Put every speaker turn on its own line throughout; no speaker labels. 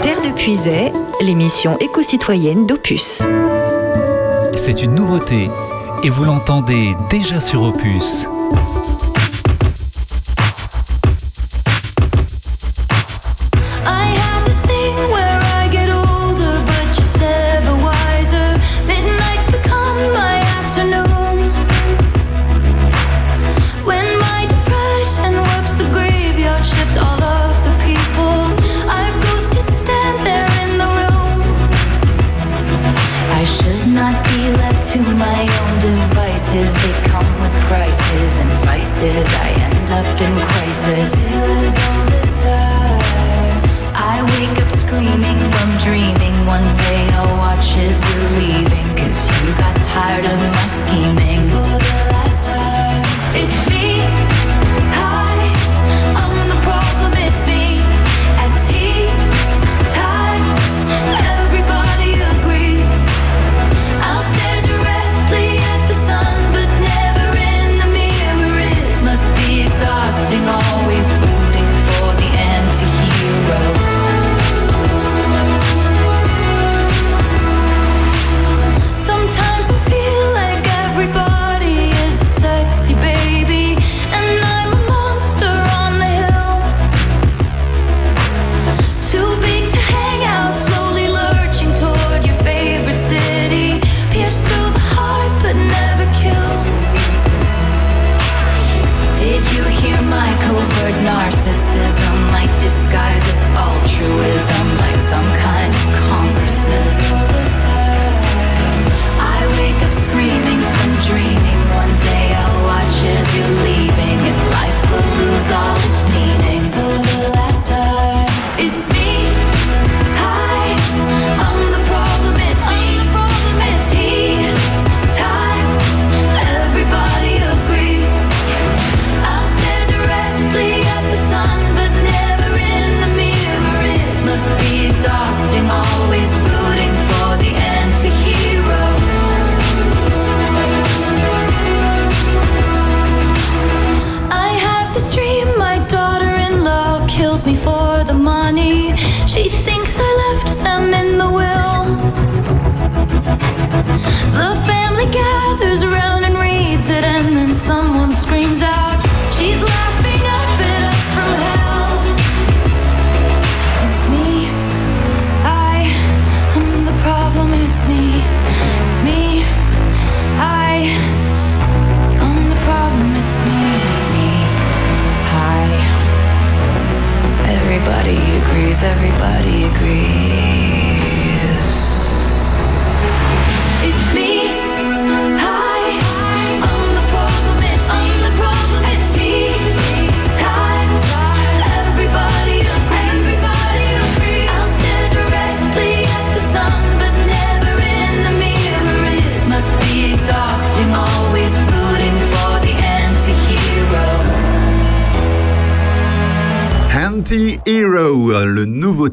Terre de Puisay, l'émission éco-citoyenne d'Opus.
C'est une nouveauté et vous l'entendez déjà sur Opus.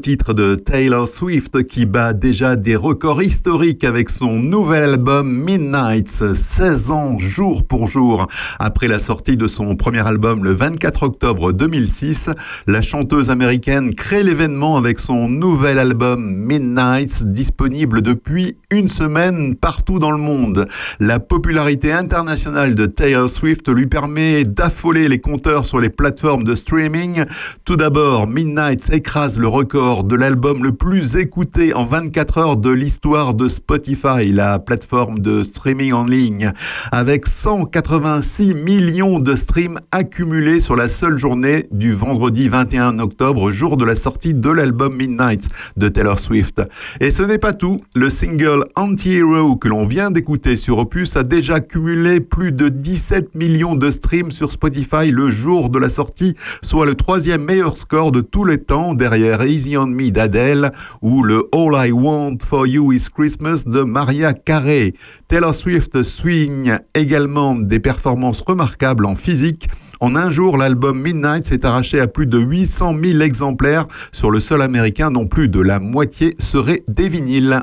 Titre de Taylor Swift qui bat déjà des records historiques avec son nouvel album Midnights, 16 ans jour pour jour. Après la sortie de son premier album le 24 octobre 2006, la chanteuse américaine crée l'événement avec son nouvel album Midnights disponible depuis une semaine partout dans le monde. La popularité internationale de Taylor Swift lui permet d'affoler les compteurs sur les plateformes de streaming. Tout d'abord, Midnights écrase le record de l'album le plus écouté en 24 heures de l'histoire de Spotify, la plateforme de streaming en ligne, avec 186 millions de streams accumulés sur la seule journée du vendredi 21 octobre, jour de la sortie de l'album Midnight de Taylor Swift. Et ce n'est pas tout, le single Anti-Hero que l'on vient d'écouter sur Opus a déjà cumulé plus de 17 millions de streams sur Spotify le jour de la sortie, soit le troisième meilleur score de tous les temps derrière Easy Me d'Adèle ou le All I Want for You is Christmas de Maria Carey. Taylor Swift swing également des performances remarquables en physique. En un jour, l'album Midnight s'est arraché à plus de 800 000 exemplaires sur le sol américain dont plus de la moitié seraient des vinyles.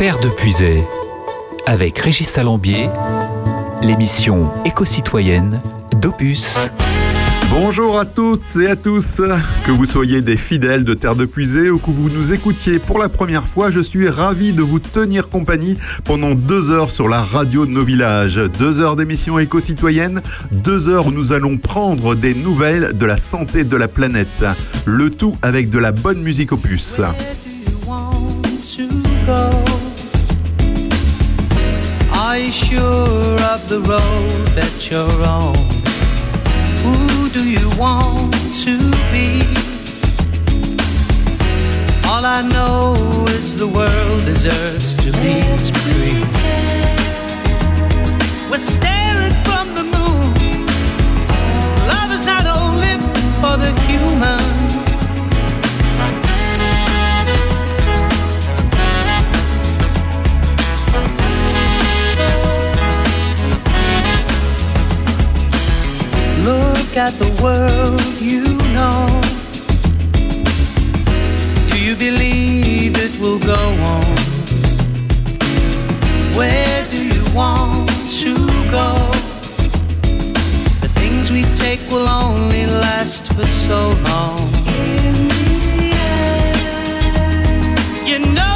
Terre de Puisay, avec Régis Salambier, l'émission éco-citoyenne d'Opus.
Bonjour à toutes et à tous, que vous soyez des fidèles de Terre de Puisée ou que vous nous écoutiez pour la première fois, je suis ravi de vous tenir compagnie pendant deux heures sur la radio de nos villages. Deux heures d'émission éco-citoyenne, deux heures où nous allons prendre des nouvelles de la santé de la planète. Le tout avec de la bonne musique opus.
Are Who do you want to be? All I know is the world deserves to be free. We're staring from the moon. Love is not only for the human. Look at the world you know. Do you believe it will go on? Where do you want to go? The things we take will only last for so long. You know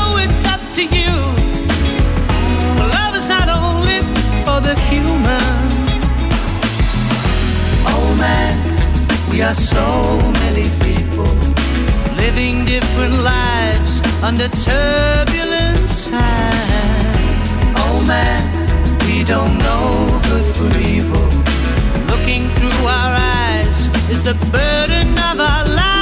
are so many people living different lives under turbulent times. Oh man, we don't know good from evil. Looking through our eyes is the burden of our lives.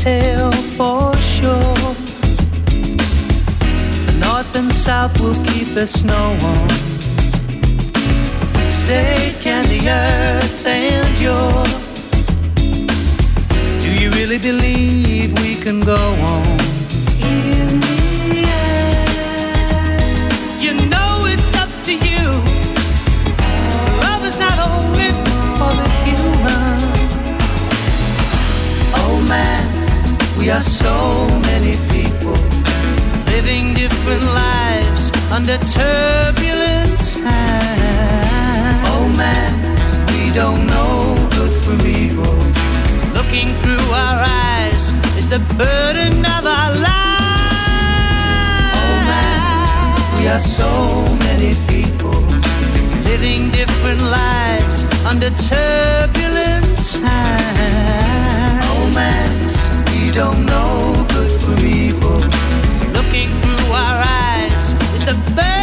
Tell for sure? The north and south will keep the snow on. Say, can the earth endure? Do you really believe we can go on? Under turbulent times. Oh man, we don't know good from evil. Looking through our eyes is the burden of our lives. Oh man, we are so many people living different lives under turbulent times. Oh, Romance, we don't know good from evil. The burden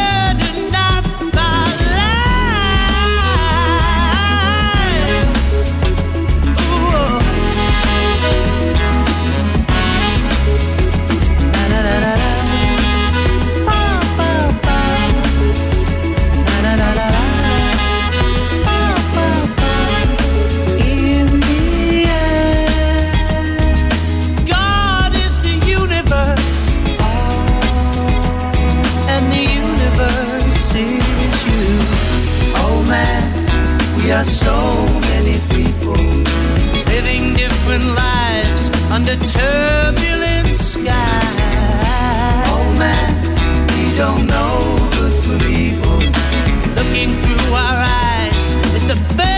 so many people living different lives under turbulent skies. Oh man, we don't know good from evil. Looking through our eyes is the burden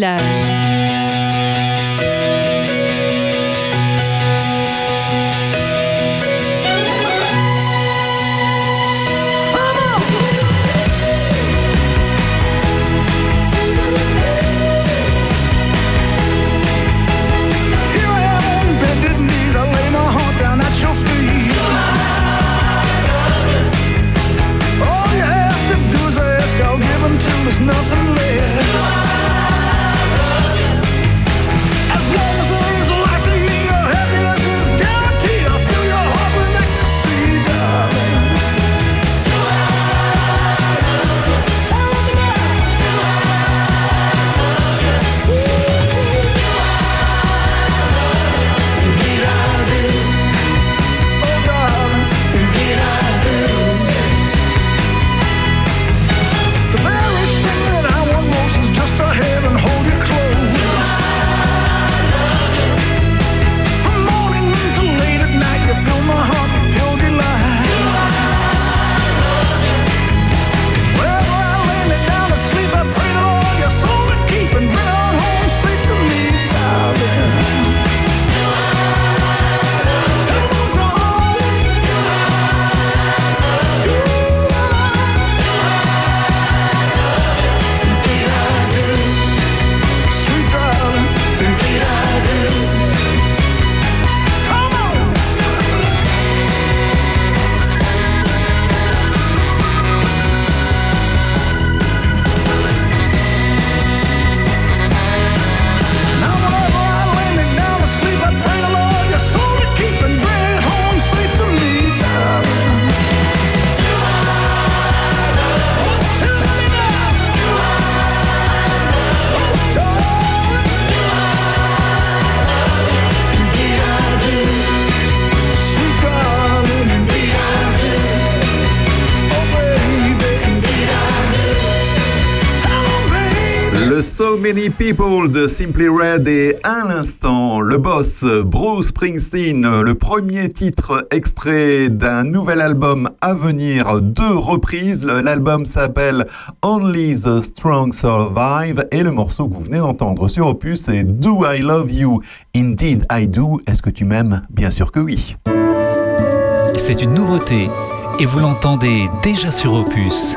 Village.
People de Simply Red et à l'instant, le boss Bruce Springsteen, le premier titre extrait d'un nouvel album à venir, deux reprises. L'album s'appelle Only the Strong Survive et le morceau que vous venez d'entendre sur Opus est Do I Love You? Indeed I Do. Est-ce que tu m'aimes? Bien sûr que oui.
C'est une nouveauté et vous l'entendez déjà sur Opus.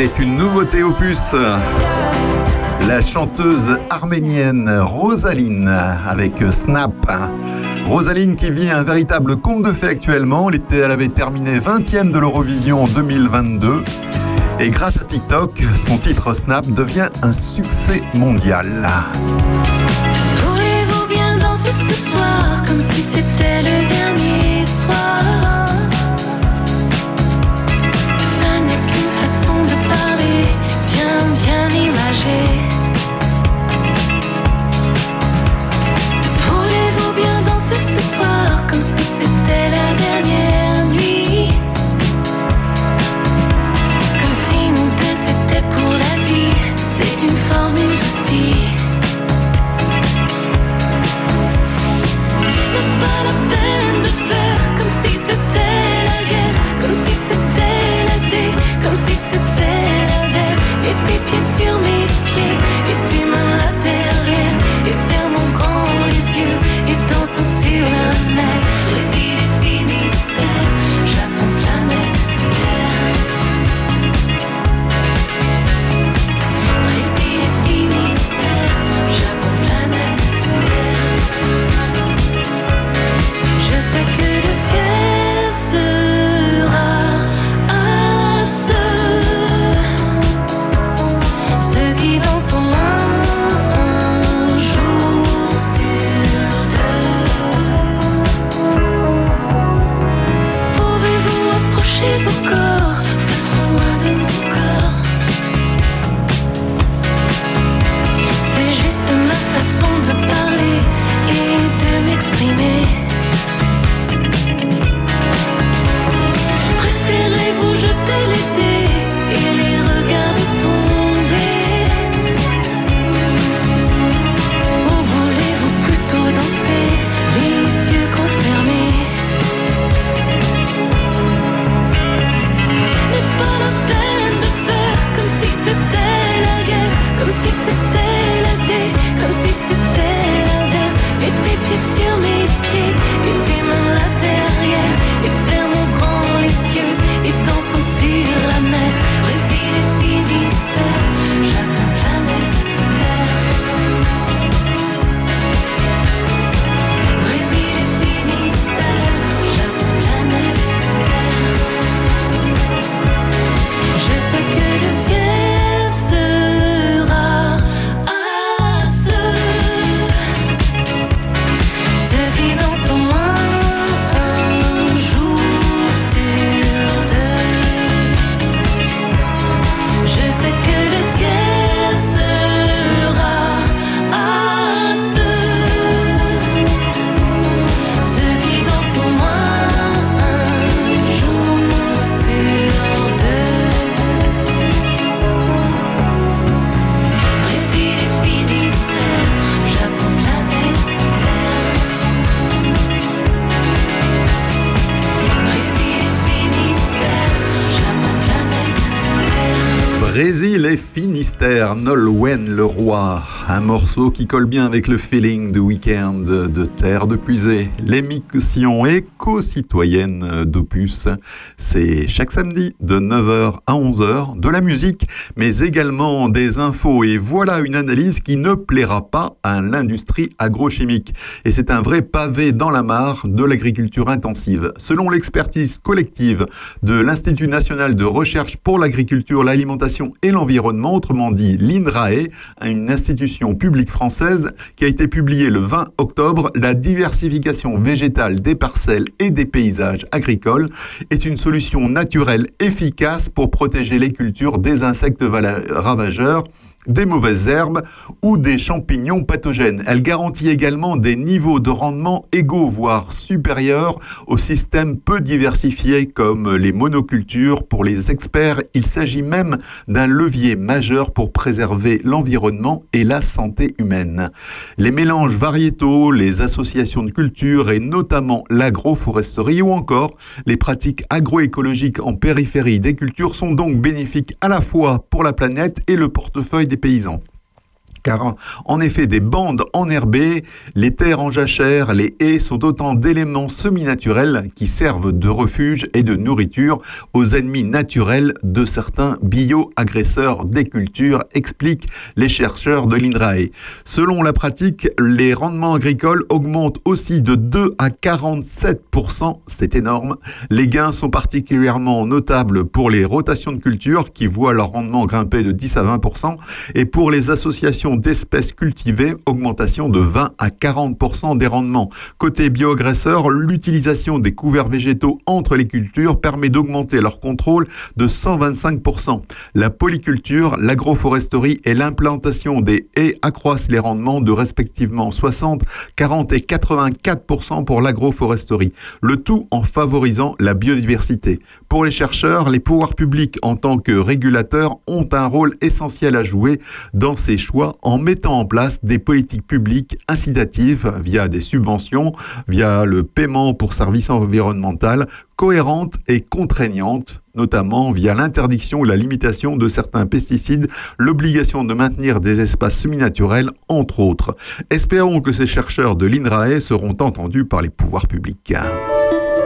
C'est une nouveauté opus. La chanteuse arménienne Rosaline avec Snap. Rosaline qui vit un véritable conte de fait actuellement. Elle avait terminé 20e de l'Eurovision en 2022. Et grâce à TikTok, son titre Snap devient un succès mondial.
Bien danser ce soir Voulez-vous bien danser ce soir comme si c'était la dernière et Finistère,
Nolwenn le roi. Un morceau qui colle bien avec le feeling du week-end de Terre de Puisée. L'émission éco-citoyenne d'Opus, c'est chaque samedi de 9h à 11h de la musique, mais également des infos. Et voilà une analyse qui ne plaira pas à l'industrie agrochimique. Et c'est un vrai pavé dans la mare de l'agriculture intensive. Selon l'expertise collective de l'Institut national de recherche pour l'agriculture, l'alimentation et l'environnement, autrement dit l'INRAE, une institution publique française qui a été publiée le 20 octobre, la diversification végétale des parcelles et des paysages agricoles est une solution naturelle efficace pour protéger les cultures des insectes ravageurs des mauvaises herbes ou des champignons pathogènes. Elle garantit également des niveaux de rendement égaux, voire supérieurs aux systèmes peu diversifiés comme les monocultures. Pour les experts, il s'agit même d'un levier majeur pour préserver l'environnement et la santé humaine. Les mélanges variétaux, les associations de cultures et notamment l'agroforesterie ou encore les pratiques agroécologiques en périphérie des cultures sont donc bénéfiques à la fois pour la planète et le portefeuille des paysans. Car en effet des bandes enherbées, les terres en jachère, les haies sont autant d'éléments semi-naturels qui servent de refuge et de nourriture aux ennemis naturels de certains bio-agresseurs des cultures, expliquent les chercheurs de l'INRAE. Selon la pratique, les rendements agricoles augmentent aussi de 2 à 47%, c'est énorme. Les gains sont particulièrement notables pour les rotations de cultures qui voient leur rendement grimper de 10 à 20% et pour les associations d'espèces cultivées, augmentation de 20 à 40% des rendements. Côté bioagresseurs, l'utilisation des couverts végétaux entre les cultures permet d'augmenter leur contrôle de 125%. La polyculture, l'agroforesterie et l'implantation des haies accroissent les rendements de respectivement 60, 40 et 84% pour l'agroforesterie. Le tout en favorisant la biodiversité. Pour les chercheurs, les pouvoirs publics en tant que régulateurs ont un rôle essentiel à jouer dans ces choix mettant en place des politiques publiques incitatives via des subventions, via le paiement pour services environnementaux, cohérentes et contraignantes notamment via l'interdiction ou la limitation de certains pesticides, l'obligation de maintenir des espaces semi-naturels, entre autres. Espérons que ces chercheurs de l'INRAE seront entendus par les pouvoirs publics.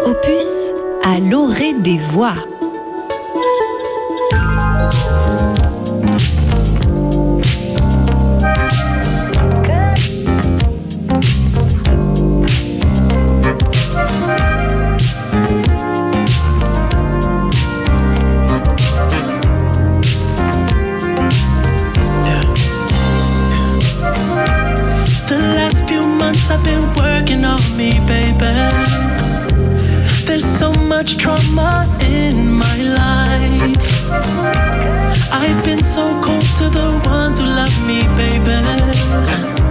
Opus à l'orée des voix.
Much trauma in my life. I've been so cold to the ones who love me, baby.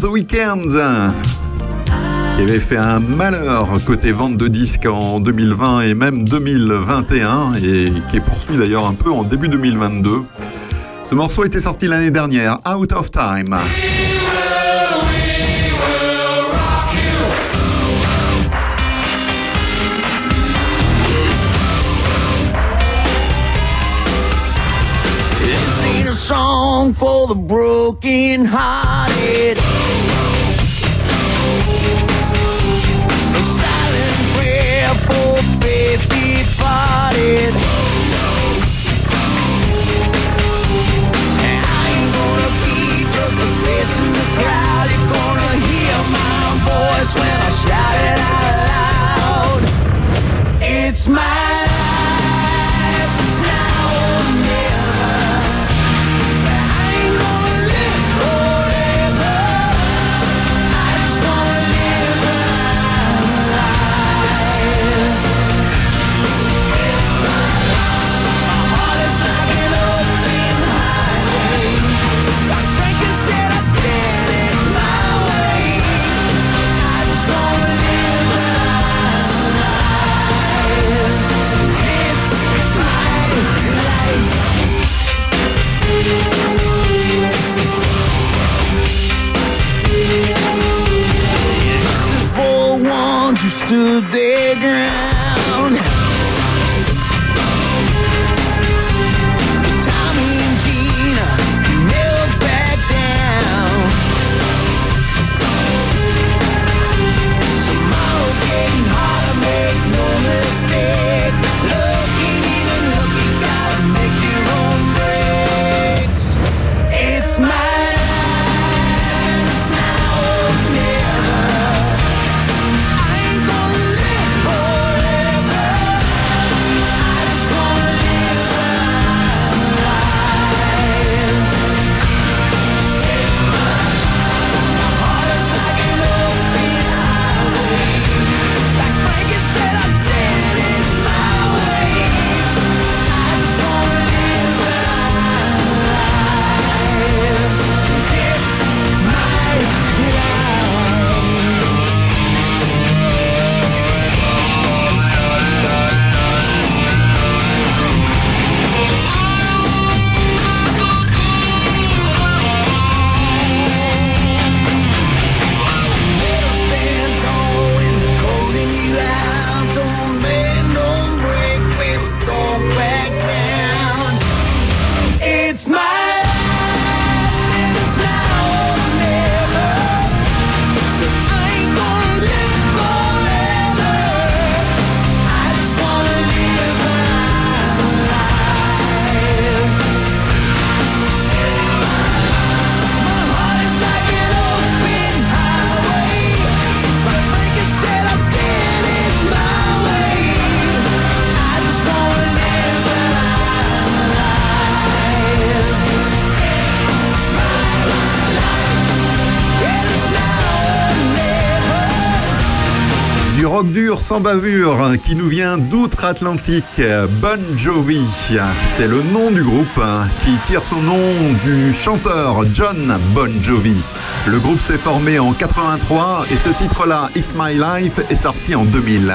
The Weeknd qui avait fait un malheur côté vente de disques en 2020 et même 2021 et qui est poursuivi d'ailleurs un peu en début 2022. Ce morceau était sorti l'année dernière, Out of Time.
song for the broken hearted. Shout it out loud. It's my to the ground.
sans bavure qui nous vient d'outre-Atlantique, Bon Jovi. C'est le nom du groupe hein, qui tire son nom du chanteur John Bon Jovi. Le groupe s'est formé en 83 et ce titre-là, It's My Life, est sorti en 2000.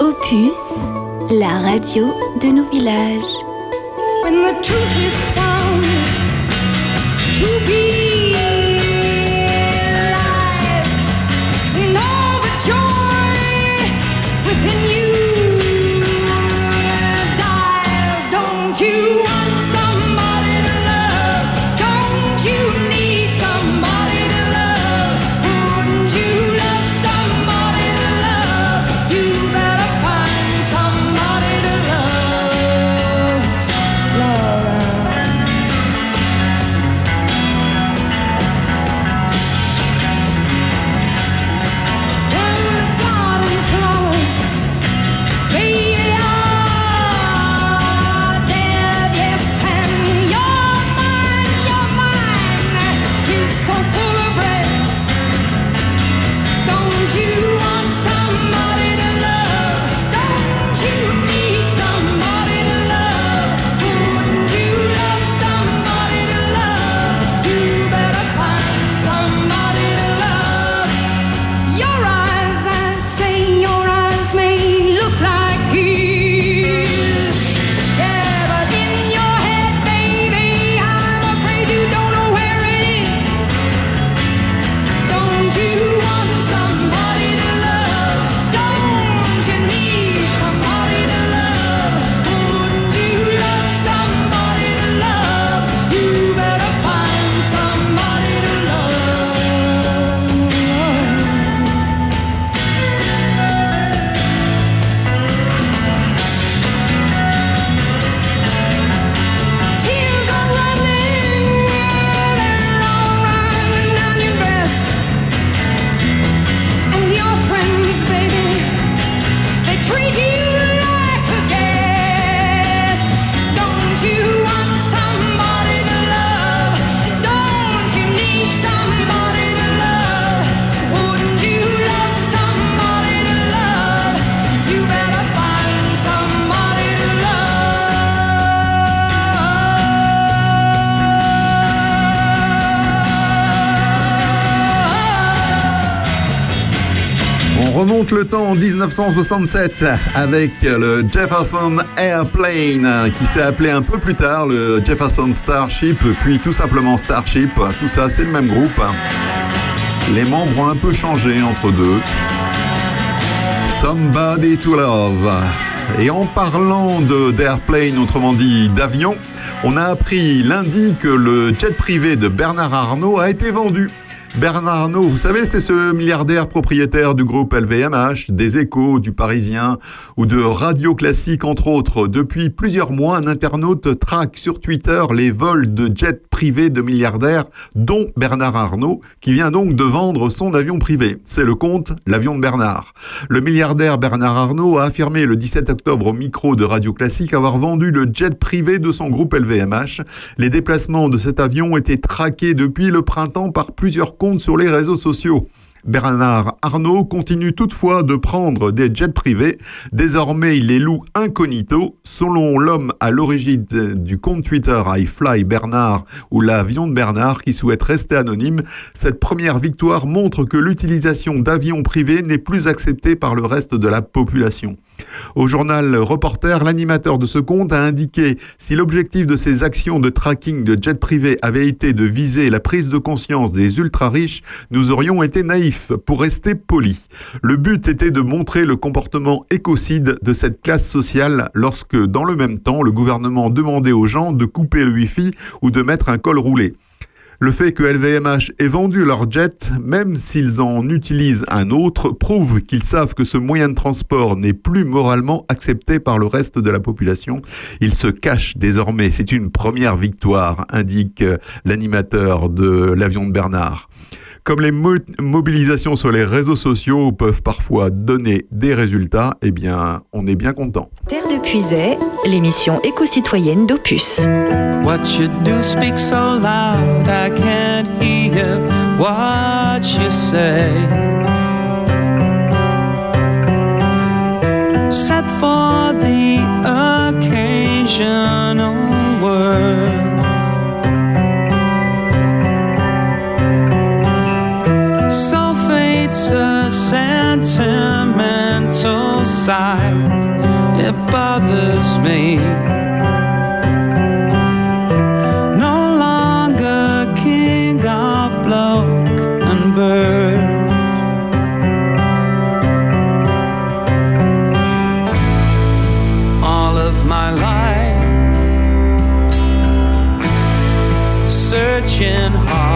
Opus, la radio de nos villages.
When the truth is found to be within
le temps en 1967 avec le Jefferson Airplane qui s'est appelé un peu plus tard le Jefferson Starship puis tout simplement Starship. Tout ça c'est le même groupe. Les membres ont un peu changé entre deux. Somebody to Love. Et en parlant d'airplane, autrement dit d'avion, on a appris lundi que le jet privé de Bernard Arnault a été vendu. Bernard Arnault, vous savez, c'est ce milliardaire propriétaire du groupe LVMH, des Échos, du Parisien ou de Radio Classique, entre autres. Depuis plusieurs mois, un internaute traque sur Twitter les vols de jets privés de milliardaires, dont Bernard Arnault, qui vient donc de vendre son avion privé. C'est le compte L'avion de Bernard. Le milliardaire Bernard Arnault a affirmé le 17 octobre au micro de Radio Classique avoir vendu le jet privé de son groupe LVMH. Les déplacements de cet avion étaient traqués depuis le printemps par plusieurs compte sur les réseaux sociaux. Bernard Arnault continue toutefois de prendre des jets privés. Désormais, il les loue incognito. Selon l'homme à l'origine du compte Twitter I Fly Bernard ou l'avion de Bernard qui souhaite rester anonyme, cette première victoire montre que l'utilisation d'avions privés n'est plus acceptée par le reste de la population. Au journal Reporter, l'animateur de ce compte a indiqué si l'objectif de ces actions de tracking de jets privés avait été de viser la prise de conscience des ultra-riches, nous aurions été naïfs pour rester poli. Le but était de montrer le comportement écocide de cette classe sociale lorsque, dans le même temps, le gouvernement demandait aux gens de couper le Wi-Fi ou de mettre un col roulé. Le fait que LVMH ait vendu leur jet, même s'ils en utilisent un autre, prouve qu'ils savent que ce moyen de transport n'est plus moralement accepté par le reste de la population. Ils se cachent désormais. C'est une première victoire, indique l'animateur de l'avion de Bernard. Comme les mo mobilisations sur les réseaux sociaux peuvent parfois donner des résultats, eh bien, on est bien content.
Terre de Puisay, l'émission éco-citoyenne d'Opus.
What you do speak so loud, I can't hear what you say. Set for the occasional sentimental. It bothers me. No longer king of bloke and bird. All of my life, searching hard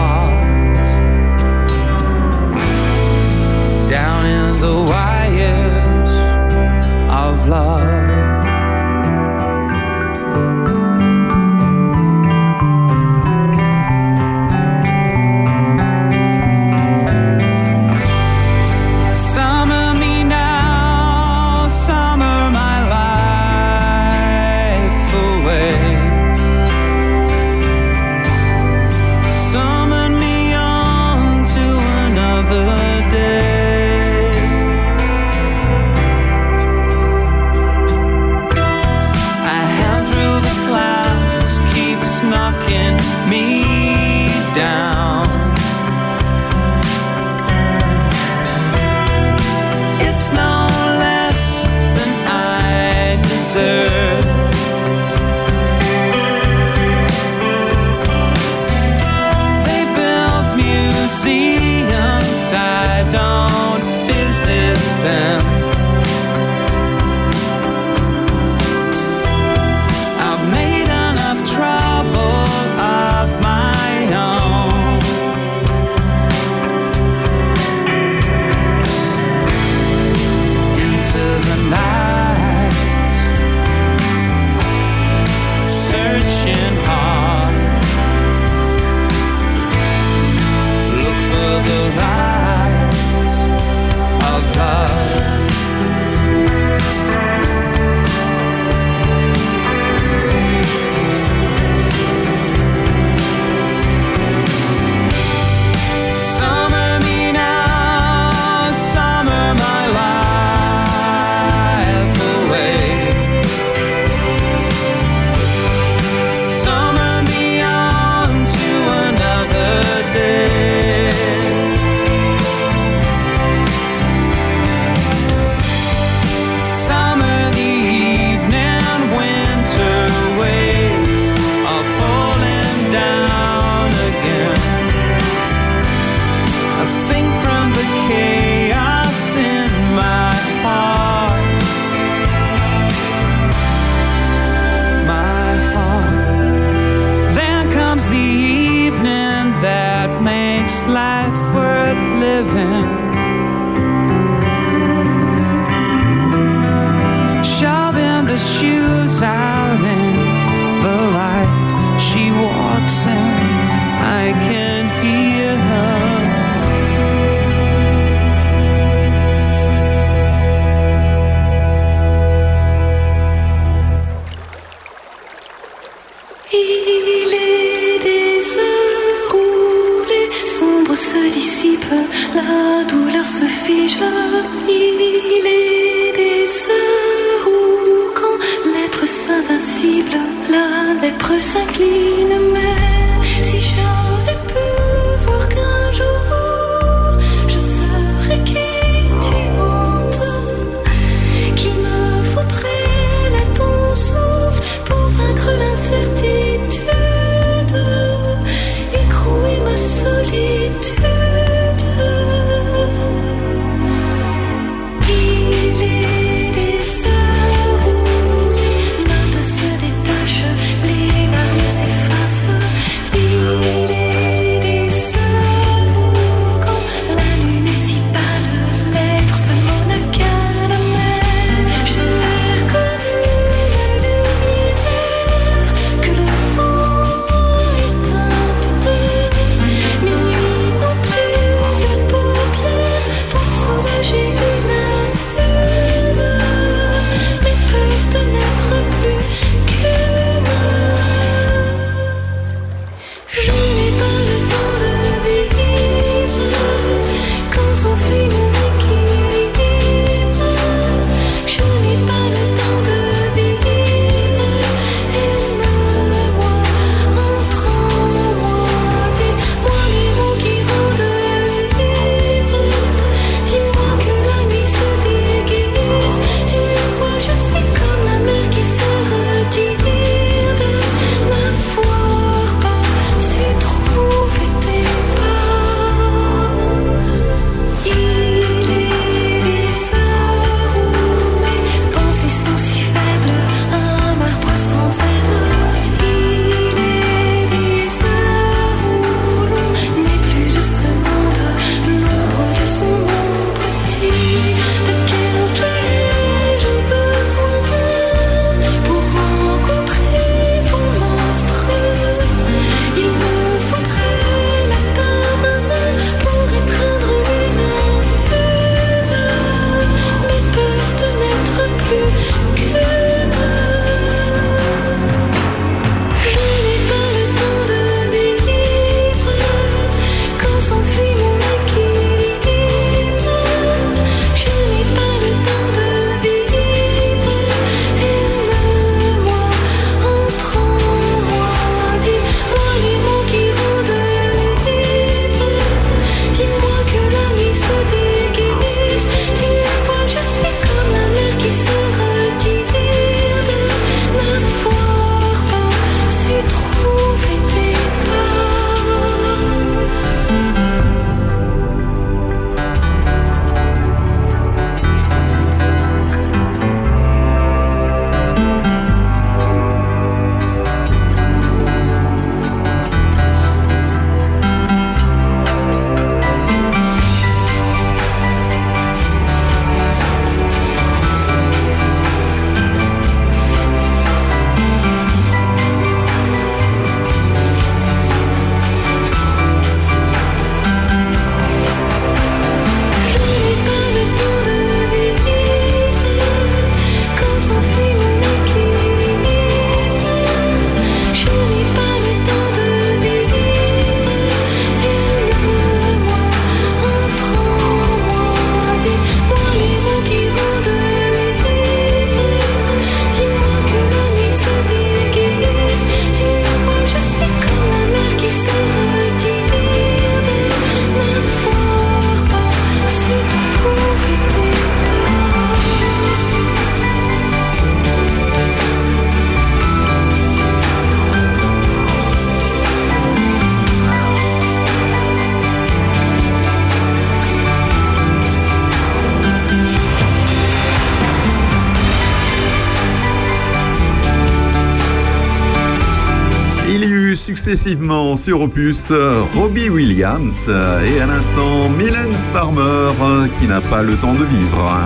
successivement sur Opus Robbie Williams et à l'instant Mylène Farmer qui n'a pas le temps de vivre.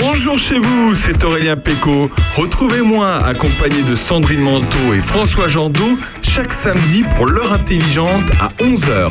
Bonjour chez vous, c'est Aurélien Péco. Retrouvez-moi accompagné de Sandrine Manteau et François Jandot chaque samedi pour l'heure intelligente à 11h.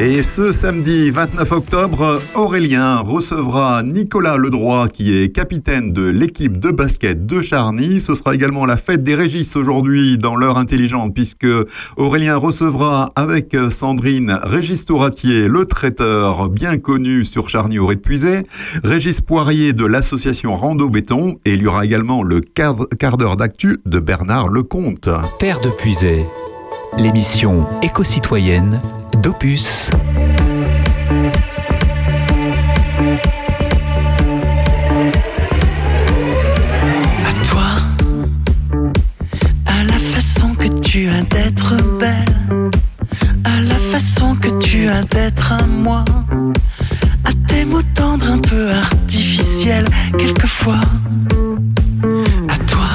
Et ce samedi 29 octobre, Aurélien recevra Nicolas Ledroit, qui est capitaine de l'équipe de basket de Charny. Ce sera également la fête des Régis aujourd'hui dans l'heure intelligente, puisque Aurélien recevra avec Sandrine Régis Touratier, le traiteur bien connu sur Charny au Puisé, Régis Poirier de l'association Rando Béton, et il y aura également le quart d'heure d'actu de Bernard Lecomte.
Terre de Puisay, l'émission éco-citoyenne d'Opus.
À toi, à la façon que tu as d'être belle, à la façon que tu as d'être à moi, à tes mots tendres un peu artificiels quelquefois. À toi,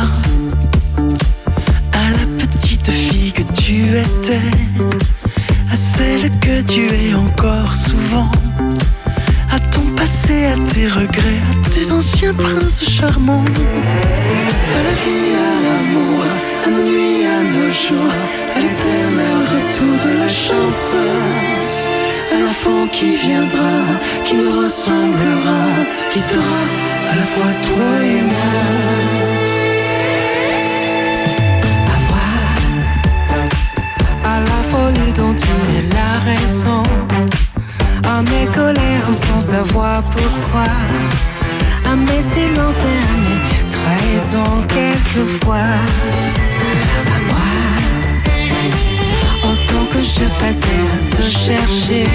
à la petite fille que tu étais, à celle que tu es encore souvent. À ton passé, à tes regrets, à tes anciens princes charmants. À la vie, à l'amour, à nos nuits, à nos jours, à l'éternel retour de la chance. À l'enfant qui viendra, qui nous ressemblera, qui sera à la fois toi et moi. Dont tu es la raison. À mes colères sans savoir pourquoi, à mes silences et à mes trahisons quelquefois. À moi, autant que je passais à te chercher,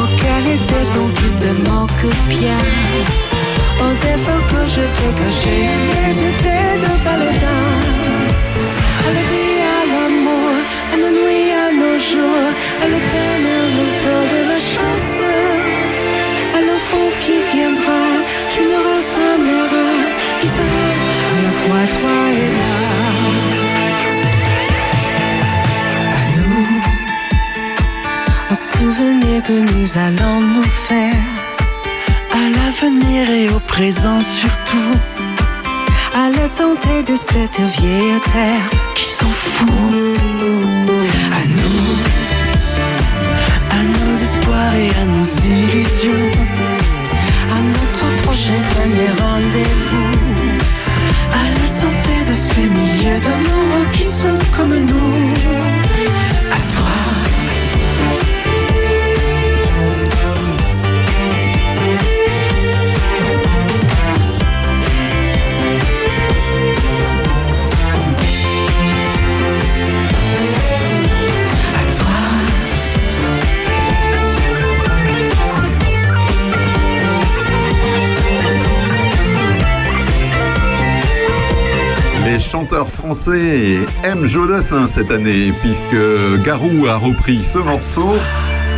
aux qualités dont tu te moques bien, aux défauts que je t'ai cachés, mais c'était de paladin. À l'éternel retour de la chance. À l'enfant qui viendra, qui nous ressemblera, qui sera à la fois toi et moi. À nous, en souvenir que nous allons nous faire, à l'avenir et au présent surtout à la santé de cette vieille terre qui s'en fout. À nous, et à nos illusions, à notre prochain premier rendez-vous, à la santé de ces milliers d'amoureux qui sont comme nous.
Les chanteurs français aiment Jodassin cette année, puisque Garou a repris ce morceau.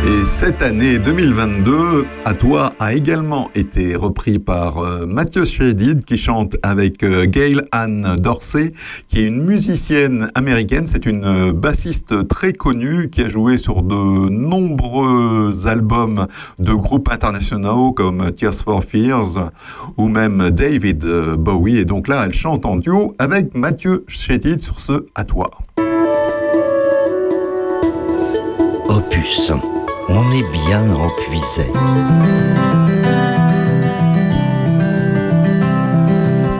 Et cette année 2022, À toi a également été repris par euh, Mathieu Chédid qui chante avec euh, Gail Ann Dorsey, qui est une musicienne américaine. C'est une euh, bassiste très connue qui a joué sur de nombreux albums de groupes internationaux comme Tears for Fears ou même David Bowie. Et donc là, elle chante en duo avec Mathieu Chédid sur ce À toi.
Opus, on est bien en puisait.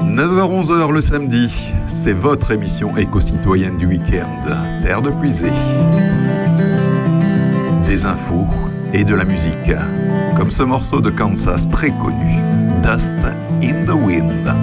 9h-11h le samedi, c'est votre émission éco-citoyenne du week-end, Terre de Puisée. Des infos et de la musique, comme ce morceau de Kansas très connu, Dust in the Wind.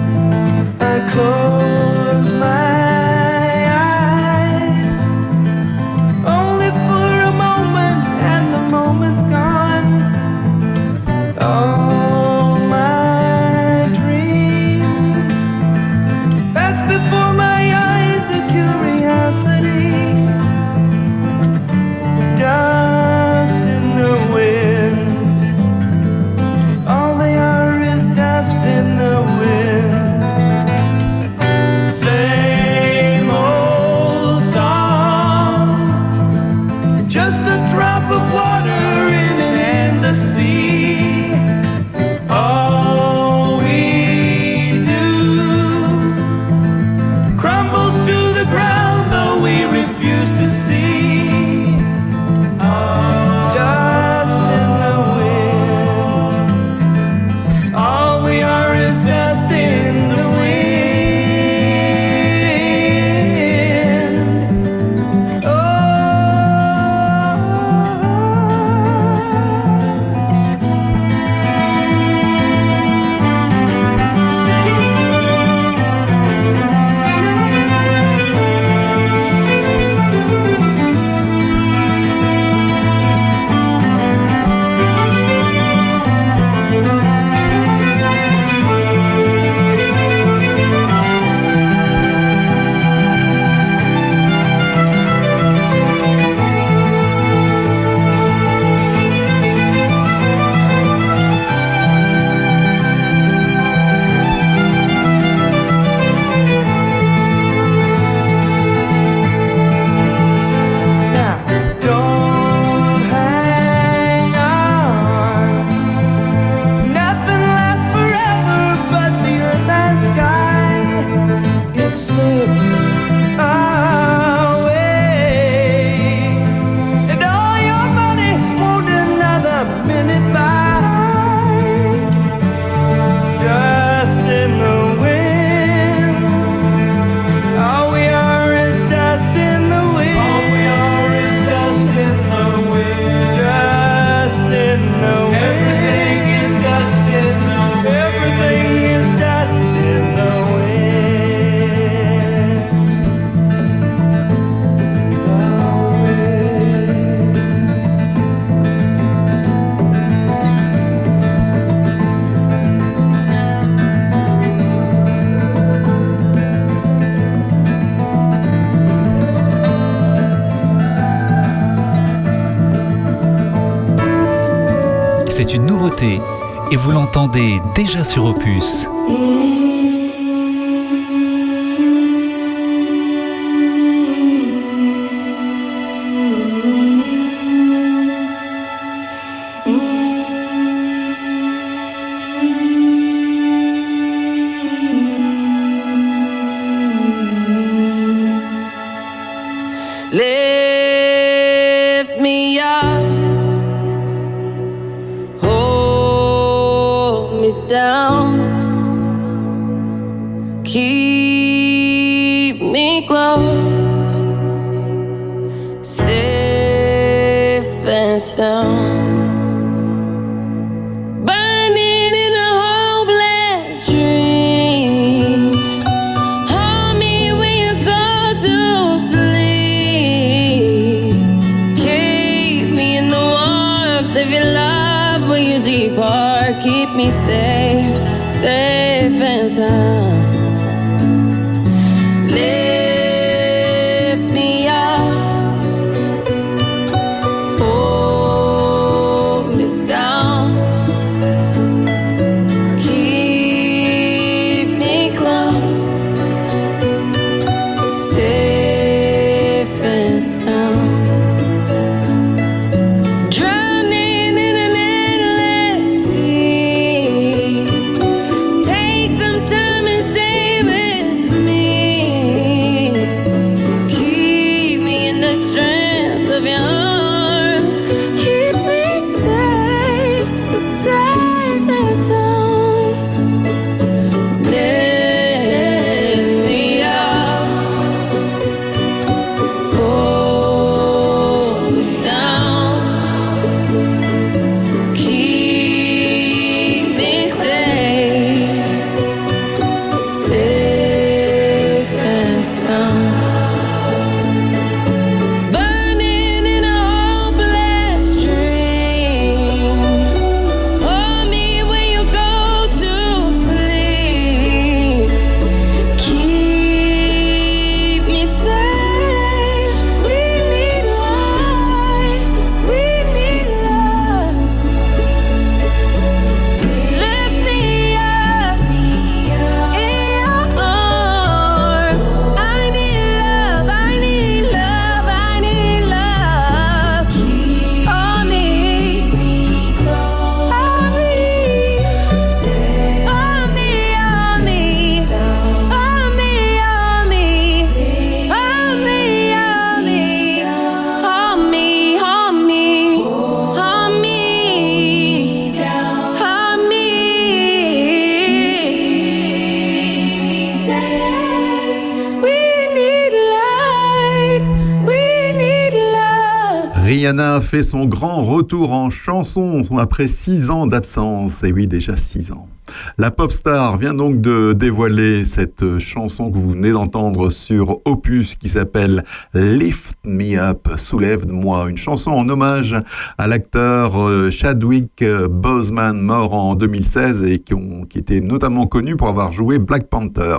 une nouveauté et vous l'entendez déjà sur Opus.
son grand retour en chanson après six ans d'absence. Et oui, déjà six ans. La pop star vient donc de dévoiler cette chanson que vous venez d'entendre sur Opus qui s'appelle Lift Me Up, Soulève-moi, une chanson en hommage à l'acteur euh, Chadwick euh, Boseman, mort en 2016 et qui, ont, qui était notamment connu pour avoir joué Black Panther.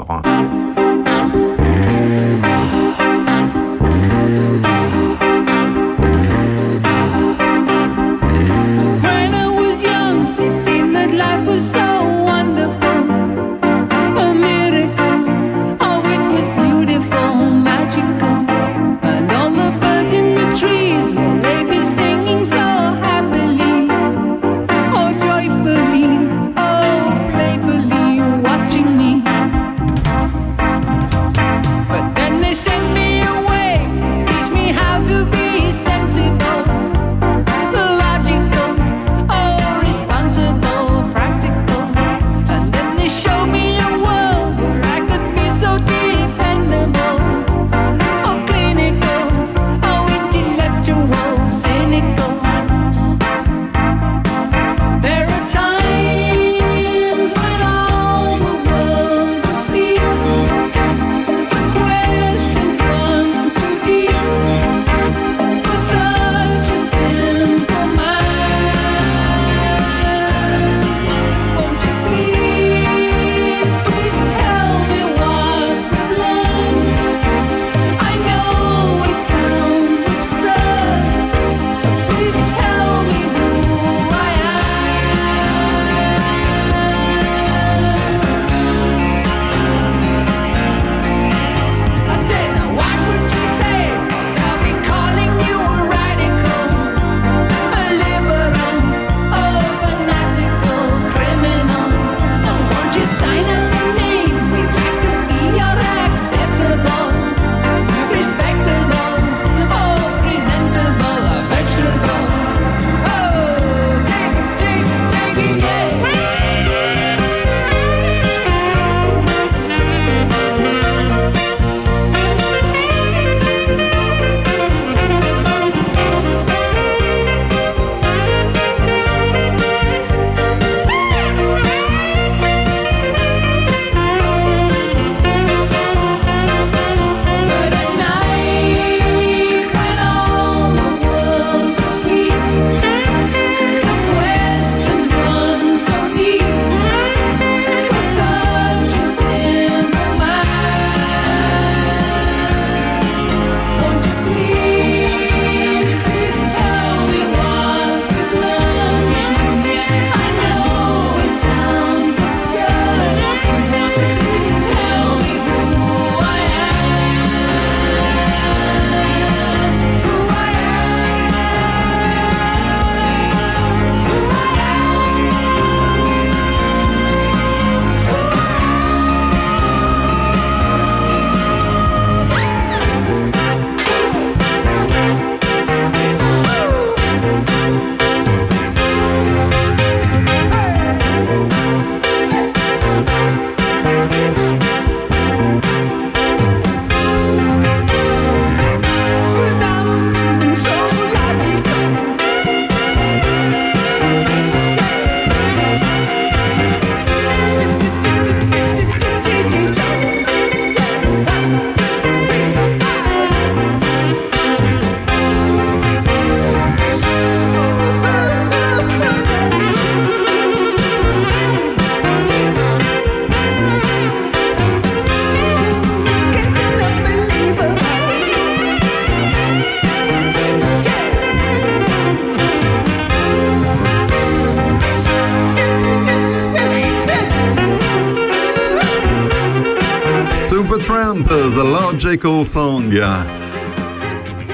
Supertramp, The Logical Song.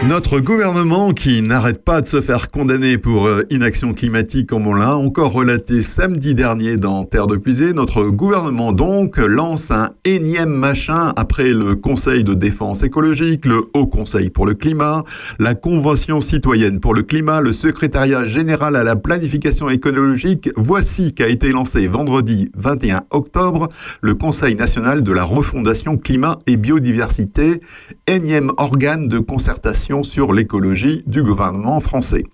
Notre gouvernement, qui n'arrête pas de se faire condamner pour euh, inaction climatique, comme on l'a encore relaté samedi dernier dans Terre de Puisée, notre gouvernement donc lance un énième machin après le Conseil de défense écologique, le Haut Conseil pour le climat, la Convention citoyenne pour le climat, le Secrétariat général à la planification écologique. Voici qu'a été lancé vendredi 21 octobre le Conseil national de la refondation climat et biodiversité, énième organe de concertation sur l'écologie du gouvernement français.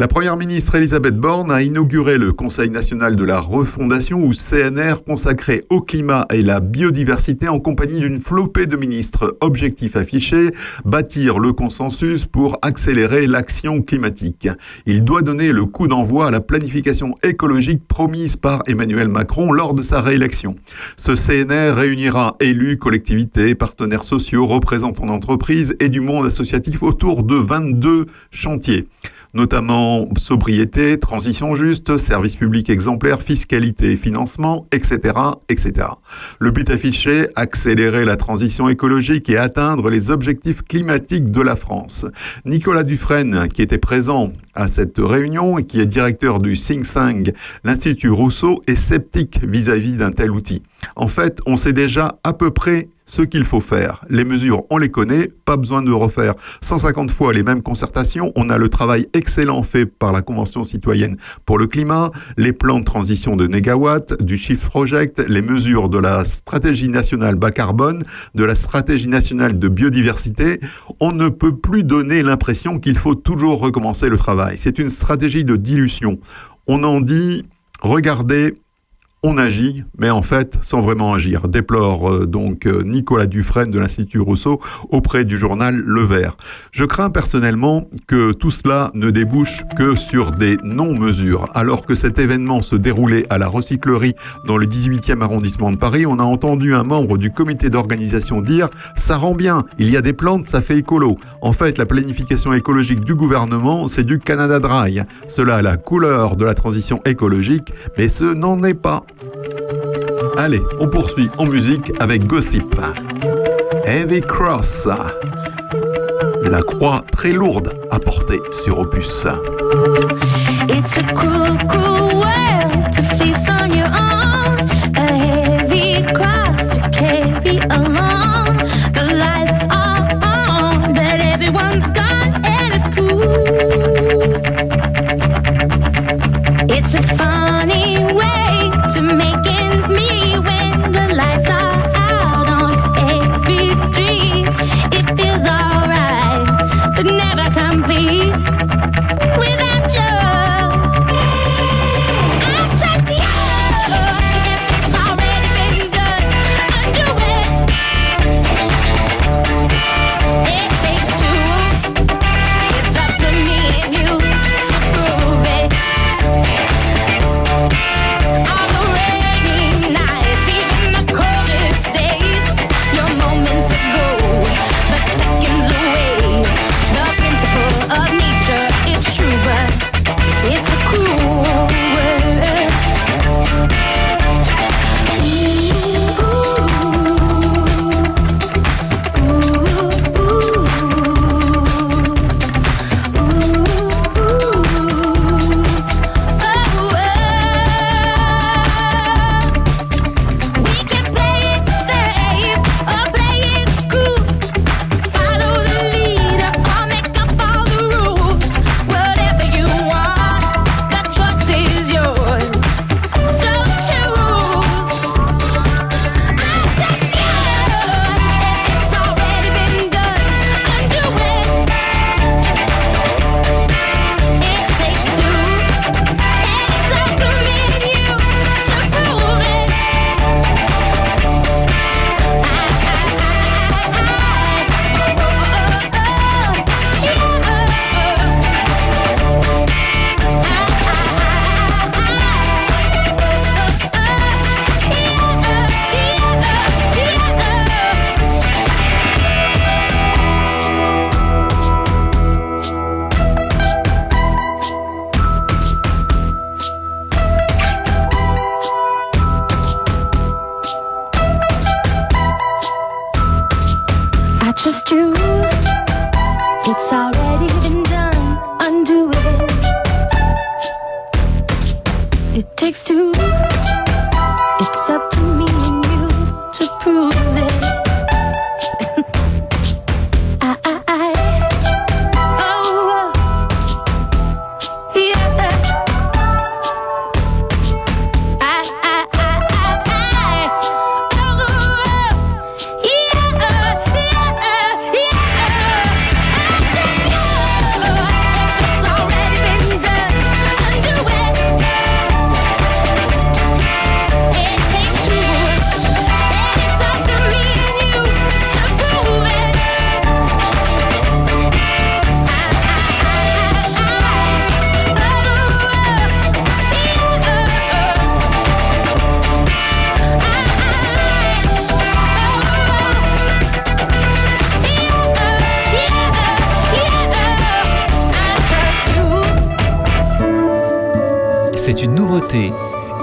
La première ministre Elisabeth Borne a inauguré le Conseil national de la refondation ou CNR consacré au climat et la biodiversité en compagnie d'une flopée de ministres. Objectif affiché, bâtir le consensus pour accélérer l'action climatique. Il doit donner le coup d'envoi à la planification écologique promise par Emmanuel Macron lors de sa réélection. Ce CNR réunira élus, collectivités, partenaires sociaux, représentants d'entreprises et du monde associatif autour de 22 chantiers notamment sobriété, transition juste, service public exemplaire, fiscalité, financement, etc., etc. Le but affiché, accélérer la transition écologique et atteindre les objectifs climatiques de la France. Nicolas Dufresne, qui était présent à cette réunion et qui est directeur du Think Tank, l'Institut Rousseau, est sceptique vis-à-vis d'un tel outil. En fait, on sait déjà à peu près ce qu'il faut faire. Les mesures, on les connaît, pas besoin de refaire 150 fois les mêmes concertations. On a le travail excellent fait par la Convention citoyenne pour le climat, les plans de transition de négawatts, du Shift Project, les mesures de la stratégie nationale bas carbone, de la stratégie nationale de biodiversité. On ne peut plus donner l'impression qu'il faut toujours recommencer le travail. C'est une stratégie de dilution. On en dit, regardez, on agit, mais en fait sans vraiment agir, déplore euh, donc euh, Nicolas Dufresne de l'Institut Rousseau auprès du journal Le Vert. Je crains personnellement que tout cela ne débouche que sur des non-mesures. Alors que cet événement se déroulait à la recyclerie dans le 18e arrondissement de Paris, on a entendu un membre du comité d'organisation dire « ça rend bien, il y a des plantes, ça fait écolo ». En fait, la planification écologique du gouvernement, c'est du Canada Dry. Cela a la couleur de la transition écologique, mais ce n'en est pas. Allez, on poursuit en musique avec Gossip. Heavy Cross. La croix très lourde à porter sur Opus.
It's a cruel, cruel world to face on your own. A heavy cross to carry along. The lights are on, but everyone's gone and it's cool. It's a funny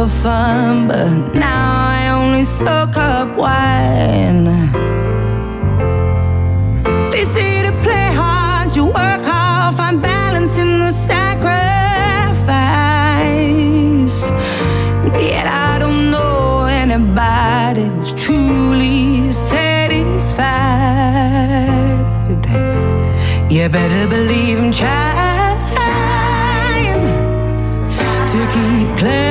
for fun, but now I only soak up wine. They say to play hard, you work hard, find balance in the sacrifice. Yet I don't know anybody who's truly satisfied. You better believe I'm trying, trying. to keep playing.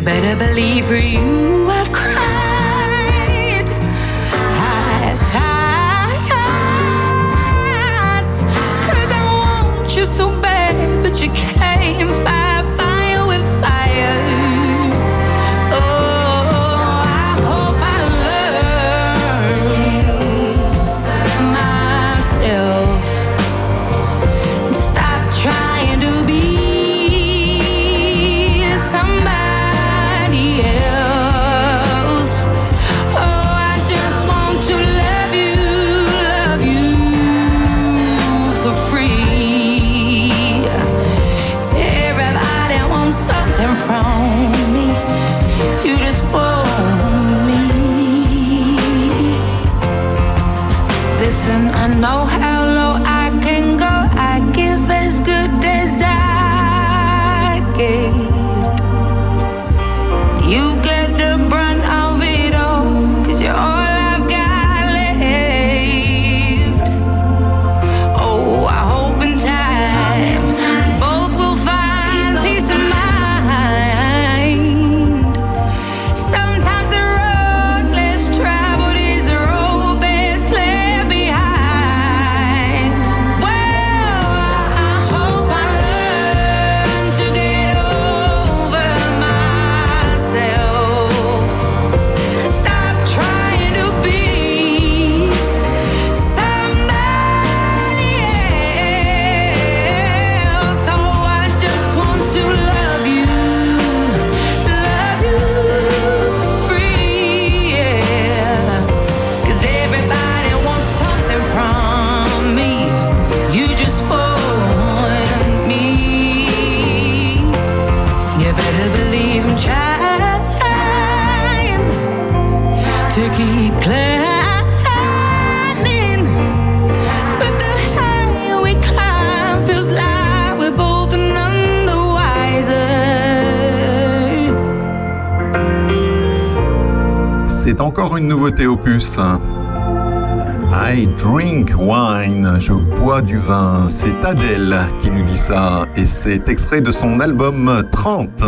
better believe for you.
Encore une nouveauté opus. I drink wine, je bois du vin. C'est Adèle qui nous dit ça et c'est extrait de son album 30.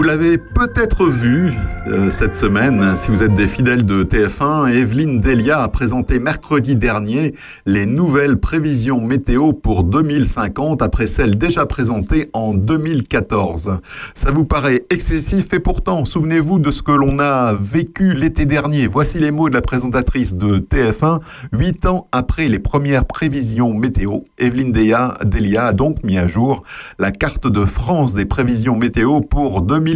Vous l'avez peut-être vu euh, cette semaine, si vous êtes des fidèles de TF1, Evelyne Delia a présenté mercredi dernier les nouvelles prévisions météo pour 2050 après celles déjà présentées en 2014. Ça vous paraît excessif et pourtant, souvenez-vous de ce que l'on a vécu l'été dernier. Voici les mots de la présentatrice de TF1, huit ans après les premières prévisions météo. Evelyne Delia, Delia a donc mis à jour la carte de France des prévisions météo pour 2050.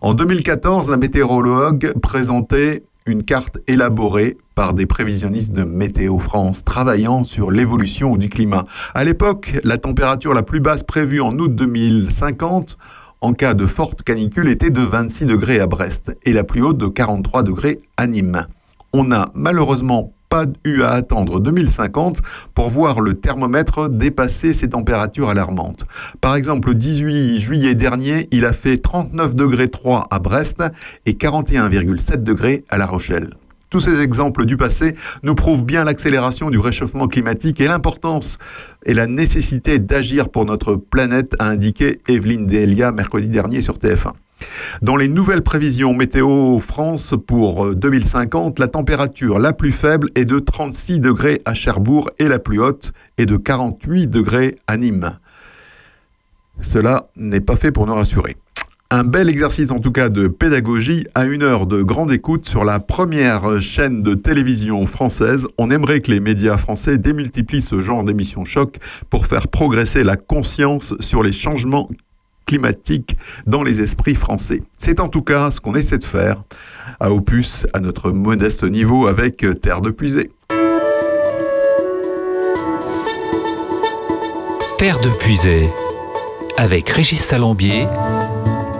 En 2014, la météorologue présentait une carte élaborée par des prévisionnistes de Météo France travaillant sur l'évolution du climat. À l'époque, la température la plus basse prévue en août 2050 en cas de forte canicule était de 26 degrés à Brest et la plus haute de 43 degrés à Nîmes. On n'a malheureusement pas eu à attendre 2050 pour voir le thermomètre dépasser ces températures alarmantes. Par exemple, le 18 juillet dernier, il a fait 39 degrés 3 à Brest et 41,7 degrés à La Rochelle. Tous ces exemples du passé nous prouvent bien l'accélération du réchauffement climatique et l'importance et la nécessité d'agir pour notre planète, a indiqué Evelyne Delia mercredi dernier sur TF1. Dans les nouvelles prévisions météo France pour 2050, la température la plus faible est de 36 degrés à Cherbourg et la plus haute est de 48 degrés à Nîmes. Cela n'est pas fait pour nous rassurer. Un bel exercice en tout cas de pédagogie à une heure de grande écoute sur la première chaîne de télévision française. On aimerait que les médias français démultiplient ce genre d'émissions choc pour faire progresser la conscience sur les changements climatique dans les esprits français. C'est en tout cas ce qu'on essaie de faire à Opus, à notre modeste niveau, avec Terre de Puisée.
Terre de Puisée, avec Régis Salambier,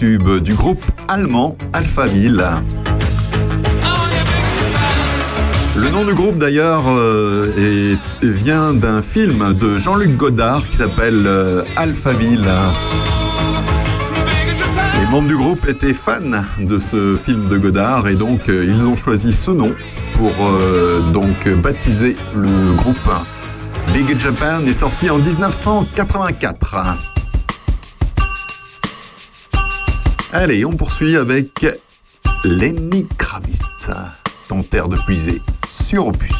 Du groupe allemand Alphaville. Le nom du groupe d'ailleurs euh, vient d'un film de Jean-Luc Godard qui s'appelle euh, Alphaville. Les membres du groupe étaient fans de ce film de Godard et donc euh, ils ont choisi ce nom pour donc baptiser le groupe. Big Japan est sorti en 1984. Allez, on poursuit avec Lenny Kravitz, terre de puiser sur Opus.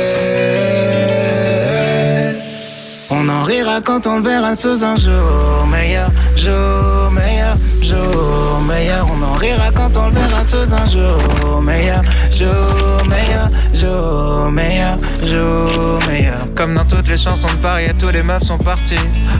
On rira quand on le verra sous un jour meilleur, jour meilleur, jour meilleur. On en rira quand on le verra sous un jour meilleur, jour meilleur, jour meilleur, jour meilleur. Comme dans toutes les chansons de Faria, tous les meufs sont partis.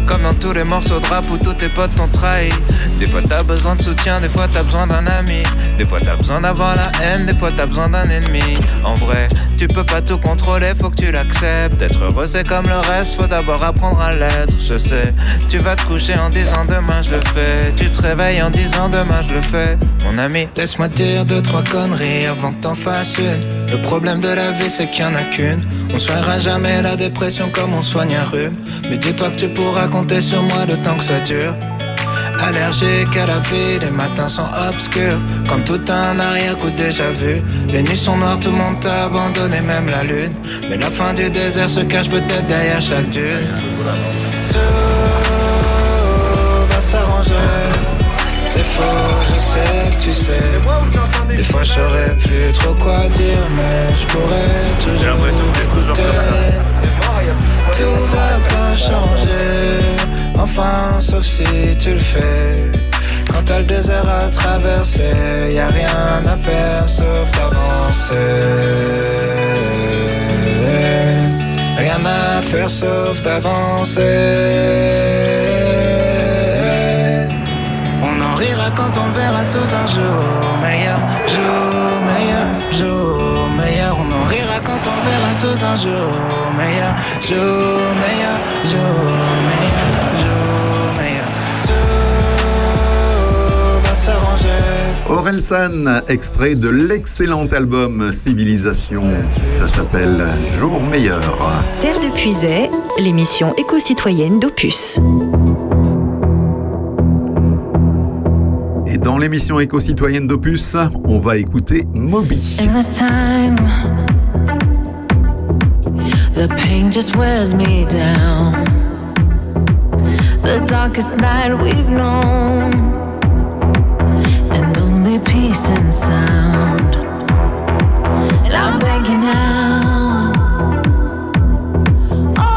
Comme dans tous les morceaux de rap où tous tes potes t'ont trahi. Des fois t'as besoin de soutien, des fois t'as besoin d'un ami. Des fois t'as besoin d'avoir la haine, des fois t'as besoin d'un ennemi. En vrai, tu peux pas tout contrôler, faut que tu l'acceptes. Être heureux c'est comme le reste, faut d'abord apprendre à l'être. Je sais, tu vas te coucher en disant demain je le fais. Tu te réveilles en disant demain je le fais. Mon ami, laisse-moi dire deux, trois conneries avant que t'en fasses une. Le problème de la vie c'est qu'il y en a qu'une. On soignera jamais la dépression comme on soigne un rhume. Mais dis-toi que tu pourras compter sur moi le temps que ça dure. Allergique à la vie, les matins sont obscurs. Comme tout un arrière-coup déjà vu. Les nuits sont noires, tout le monde t'a abandonné, même la lune. Mais la fin du désert se cache peut-être derrière chaque dune. Tout va s'arranger. C'est faux, je sais que tu sais. Des fois je saurais plus trop quoi dire Mais je pourrais toujours écouter. Tout va pas changer Enfin, sauf si tu le fais. Quand t'as le désert à traverser, y a rien à faire sauf d'avancer. Rien à faire sauf d'avancer. On en rira quand on verra sous un jour meilleur, jour meilleur, jour meilleur. On en rira quand on verra sous un jour meilleur, jour meilleur, jour meilleur,
Orelsan, extrait de l'excellent album Civilisation. Ça s'appelle Jour meilleur.
Terre de Puisay, l'émission éco-citoyenne d'Opus.
Et dans l'émission éco-citoyenne d'Opus, on va écouter Moby.
In this time, the pain just wears me down. The darkest night we've known, and sound. And I'm begging now,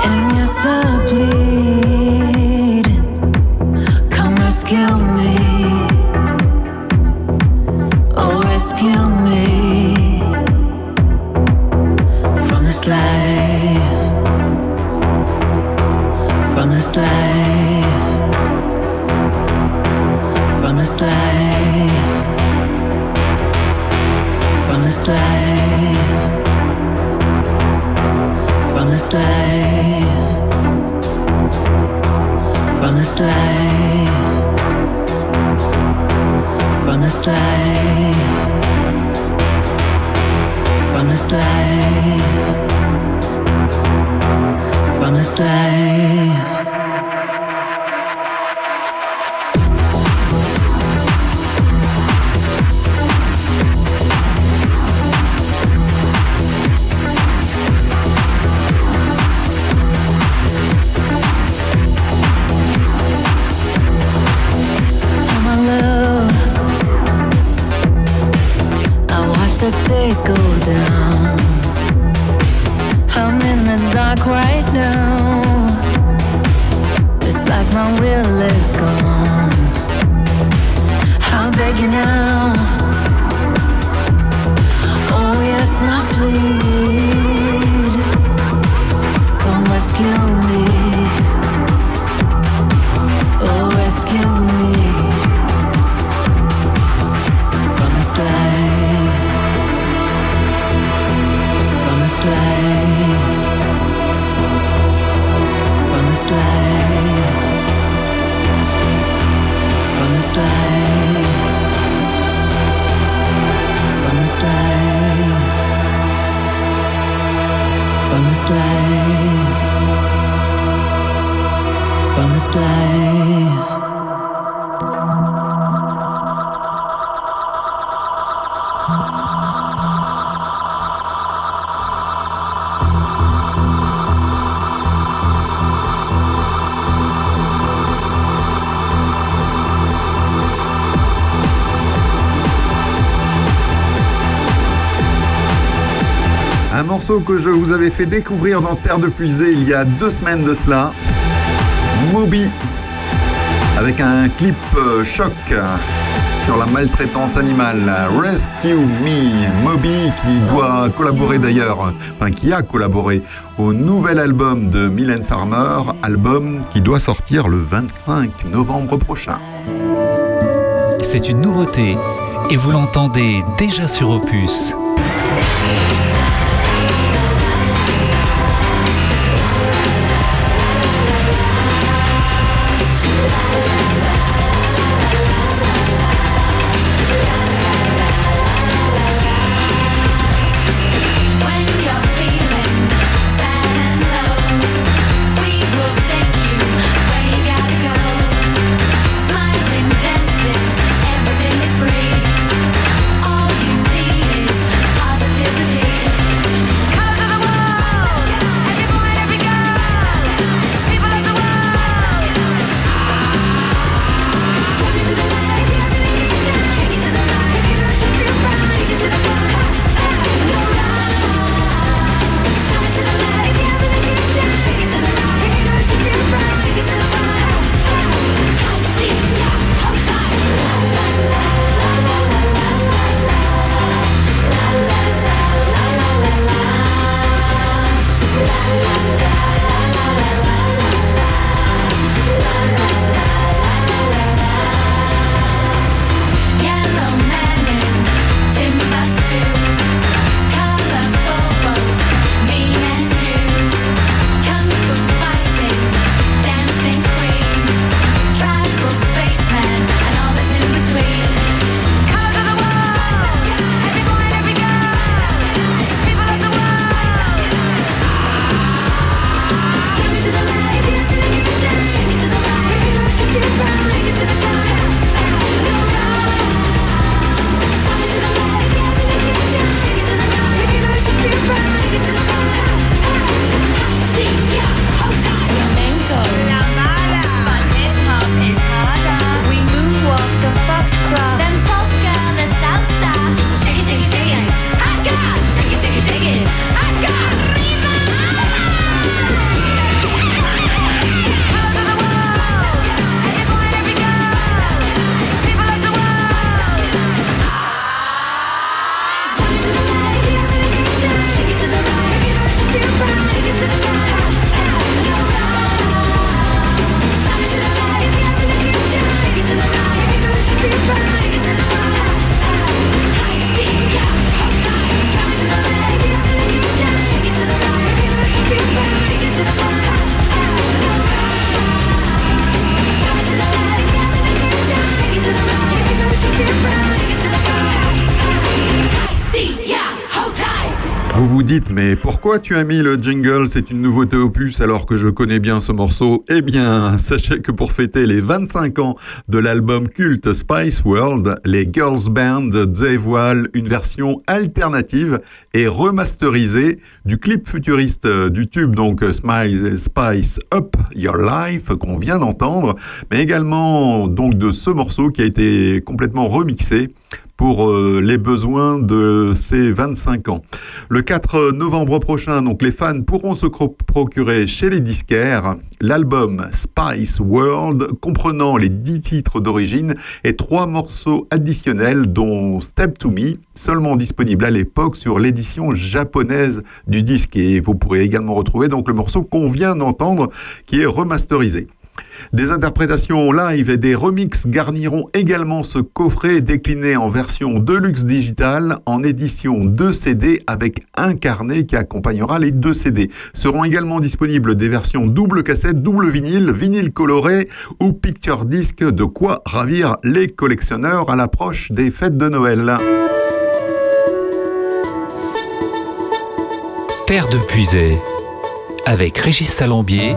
and yes, I plead, come rescue me. Oh, rescue me. From this life, from this life, from this life, this life, from this life, from this life from this life, from this life, from this life. Days go down. I'm in the dark right now. It's like my will is gone. I'm begging now.
Que je vous avais fait découvrir dans Terre de Puisée il y a deux semaines de cela. Moby, avec un clip euh, choc sur la maltraitance animale. Rescue Me, Moby qui doit collaborer d'ailleurs, enfin qui a collaboré au nouvel album de Mylène Farmer, album qui doit sortir le 25 novembre prochain.
C'est une nouveauté et vous l'entendez déjà sur Opus.
Pourquoi tu as mis le jingle C'est une nouveauté opus alors que je connais bien ce morceau. Eh bien, sachez que pour fêter les 25 ans de l'album culte Spice World, les Girls Band dévoilent une version alternative et remasterisée du clip futuriste du tube, donc Smile Spice Up Your Life, qu'on vient d'entendre, mais également donc de ce morceau qui a été complètement remixé pour euh, les besoins de ces 25 ans. Le 4 novembre prochain, donc les fans pourront se procurer chez les disquaires l'album Spice World comprenant les 10 titres d'origine et trois morceaux additionnels dont Step to Me, seulement disponible à l'époque sur l'édition japonaise du disque et vous pourrez également retrouver donc le morceau qu'on vient d'entendre qui est remasterisé. Des interprétations live et des remixes garniront également ce coffret décliné en version Deluxe Digital en édition 2 CD avec un carnet qui accompagnera les deux CD. Seront également disponibles des versions double cassette, double vinyle, vinyle coloré ou picture disc, de quoi ravir les collectionneurs à l'approche des fêtes de Noël.
Terre de Puisay, avec Régis Salambier,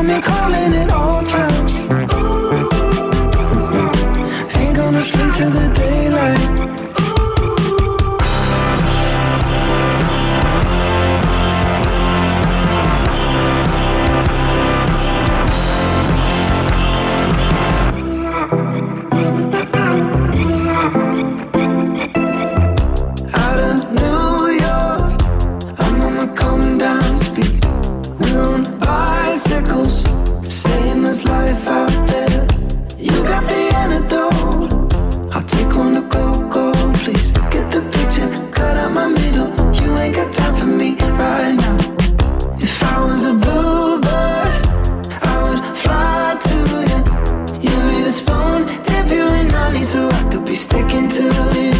got me calling at all times. Ain't gonna sleep till the daylight. Bicycles, saying there's life out there. You got the antidote. I'll take one to go, go, please. Get the picture, cut out my middle. You ain't got time for me right now. If I was a bluebird, I would fly to you. You'd be the spoon, dip you in honey, so I could be sticking to you.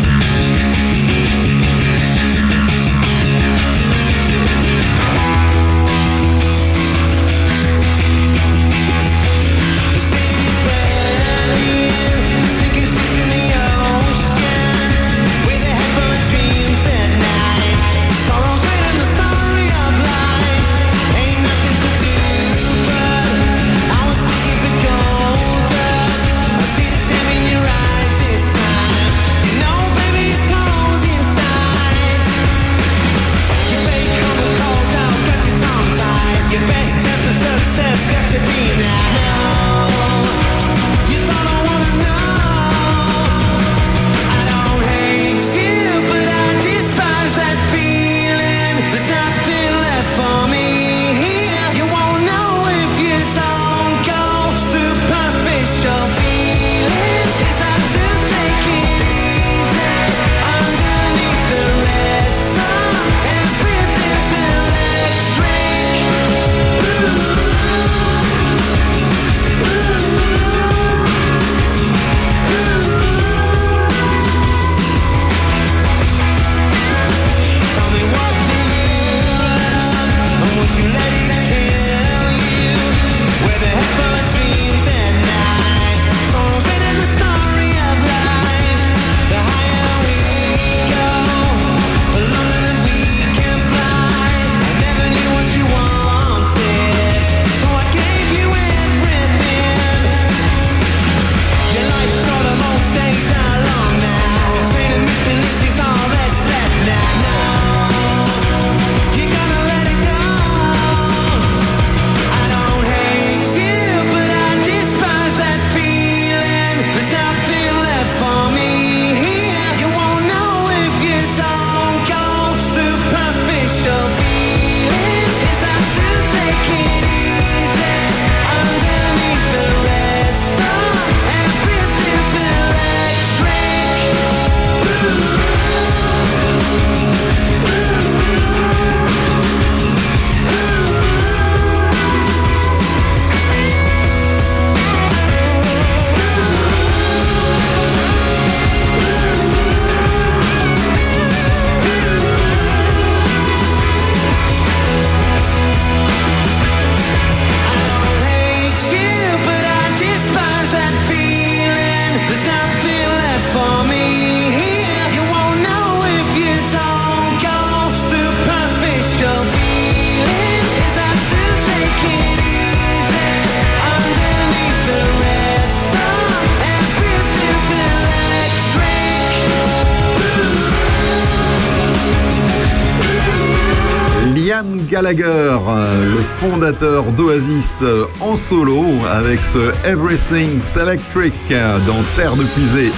Gallagher, euh, le fondateur d'Oasis euh, en solo avec ce Everything's Electric euh, dans Terre de Puisée.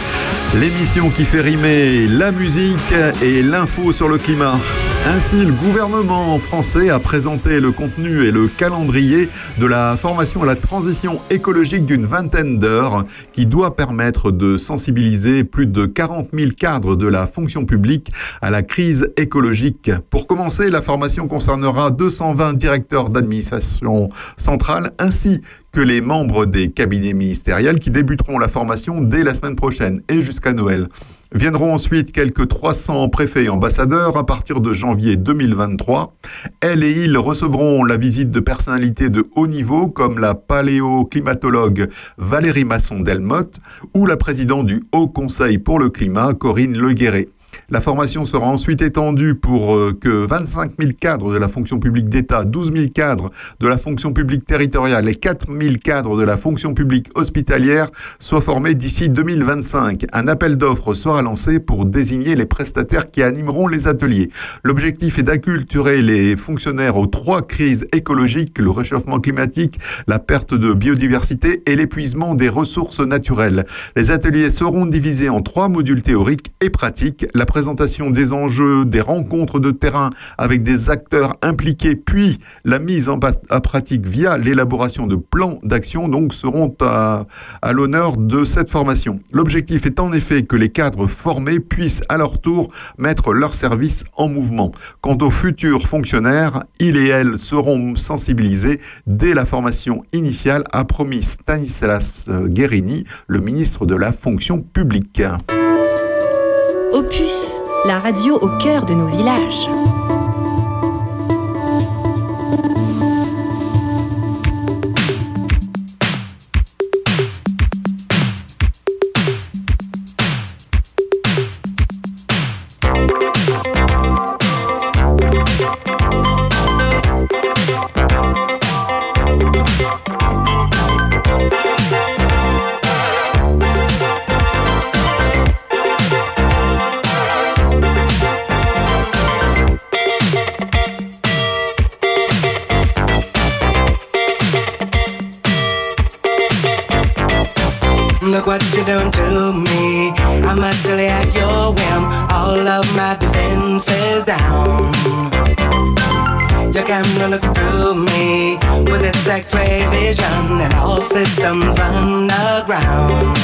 L'émission qui fait rimer la musique et l'info sur le climat. Ainsi, le gouvernement français a présenté le contenu et le calendrier de la formation à la transition écologique d'une vingtaine d'heures qui doit permettre de sensibiliser plus de 40 000 cadres de la fonction publique à la crise écologique. Pour commencer, la formation concernera 220 directeurs d'administration centrale ainsi que les membres des cabinets ministériels qui débuteront la formation dès la semaine prochaine et jusqu'à Noël. Viendront ensuite quelques 300 préfets et ambassadeurs à partir de janvier 2023. Elles et ils recevront la visite de personnalités de haut niveau comme la paléoclimatologue Valérie Masson-Delmotte ou la présidente du Haut Conseil pour le climat Corinne Leguéré. La formation sera ensuite étendue pour euh, que 25 000 cadres de la fonction publique d'État, 12 000 cadres de la fonction publique territoriale et 4 000 cadres de la fonction publique hospitalière soient formés d'ici 2025. Un appel d'offres sera lancé pour désigner les prestataires qui animeront les ateliers. L'objectif est d'acculturer les fonctionnaires aux trois crises écologiques, le réchauffement climatique, la perte de biodiversité et l'épuisement des ressources naturelles. Les ateliers seront divisés en trois modules théoriques et pratiques. Présentation des enjeux, des rencontres de terrain avec des acteurs impliqués, puis la mise en pratique via l'élaboration de plans d'action, donc seront à, à l'honneur de cette formation. L'objectif est en effet que les cadres formés puissent à leur tour mettre leur service en mouvement. Quant aux futurs fonctionnaires, ils et elles seront sensibilisés dès la formation initiale, a promis Stanislas Guérini, le ministre de la fonction publique.
Opus, la radio au cœur de nos villages.
Look what you're doing to me. I'm utterly at your whim. All of my defenses down. Your camera looks through me with its X-ray vision, and all systems run aground.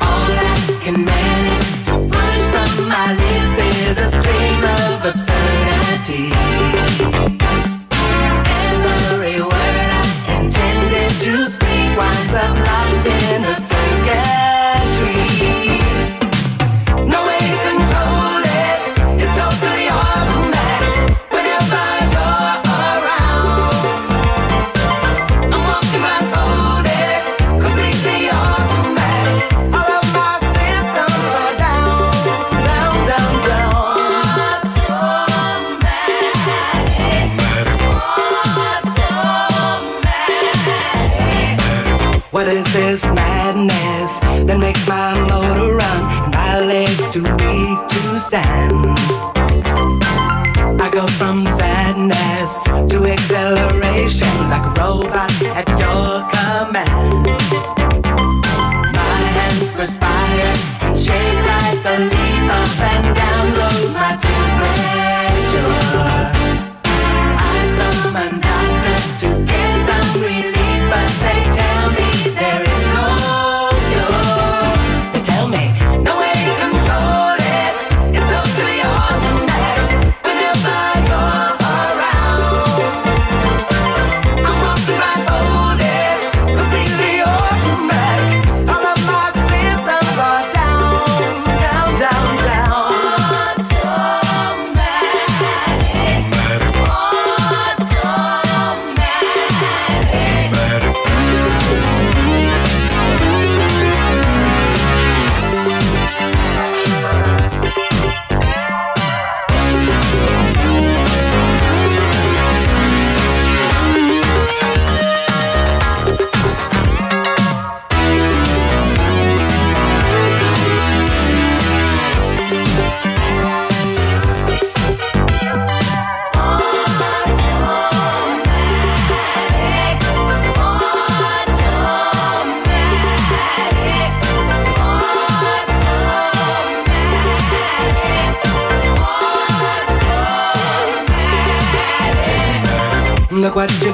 All I can manage to push from my lips is a stream of absurdity. Every word I intended to speak winds up locked in What is this madness that makes my motor run and my legs too weak to stand?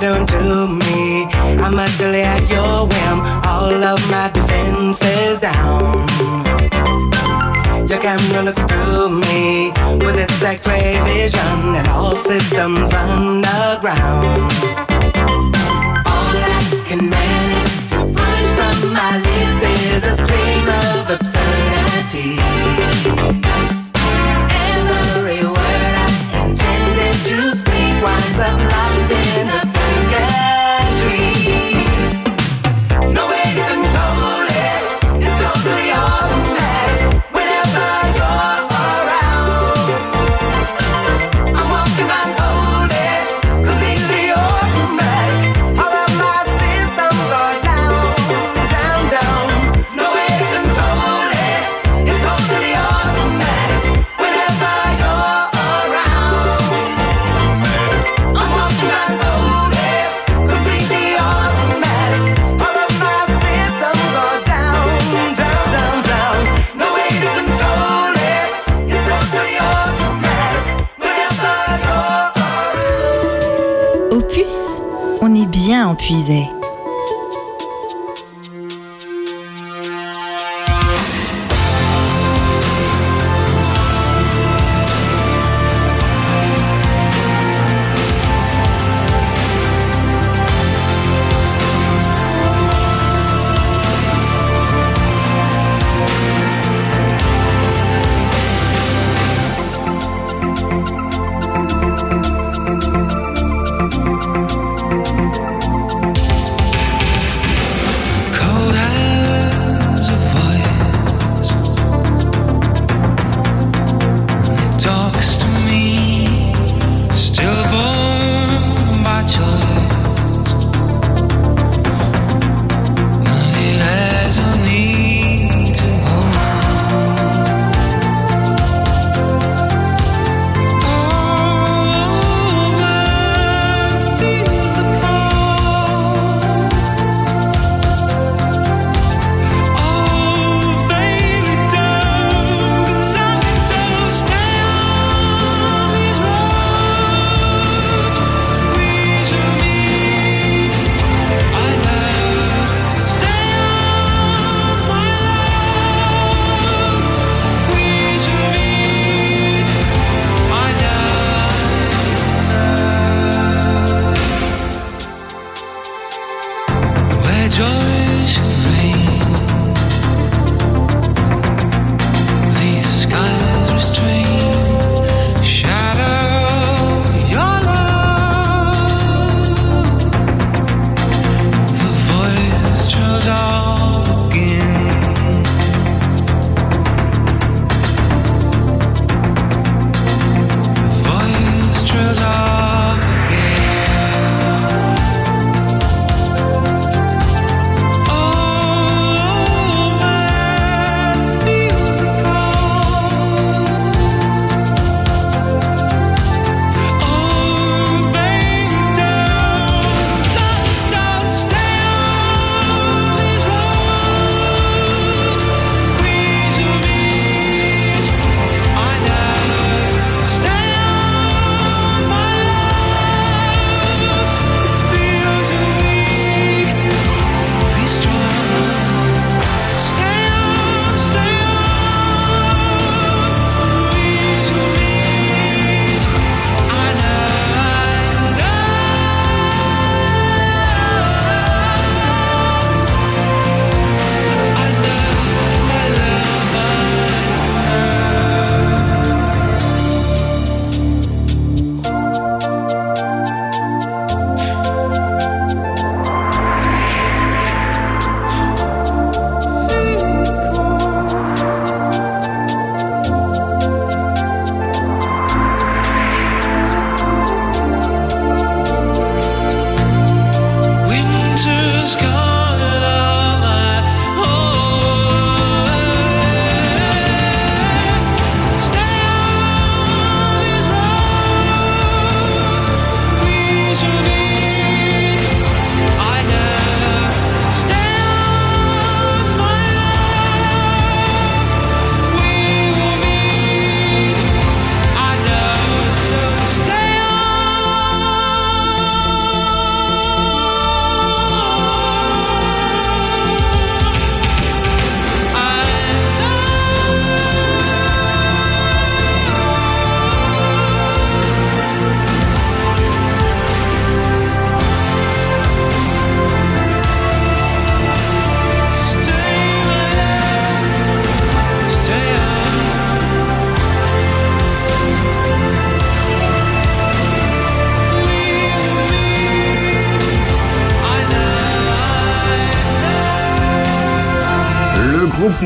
You're doing to me. I'm utterly at your whim. All of my defenses down. Your camera looks through me with its X-ray vision, and all systems run aground. All I can manage to push from my lips is a stream of absurdity. Every word I intended to speak winds up
bien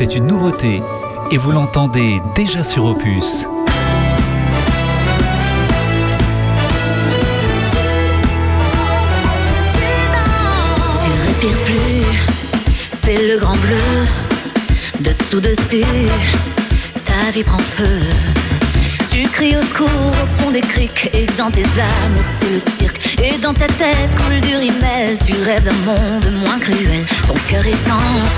C'est une nouveauté et vous l'entendez déjà sur Opus.
Tu respires plus, c'est le grand bleu. Dessous, dessus, ta vie prend feu. Tu cries au secours au fond des criques et dans tes amours c'est le cirque. Et dans ta tête coule du rimel, tu rêves d'un monde moins cruel. Ton cœur est tendre,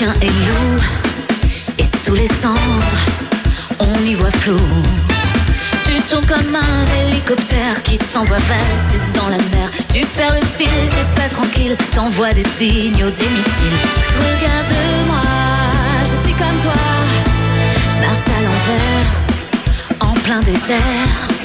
chien et. Et sous les cendres, on y voit flou. Tu tournes comme un hélicoptère qui s'envoie valser dans la mer. Tu perds le fil, t'es pas tranquille, t'envoies des signaux, des missiles. Regarde-moi, je suis comme toi. Je marche à l'envers, en plein désert.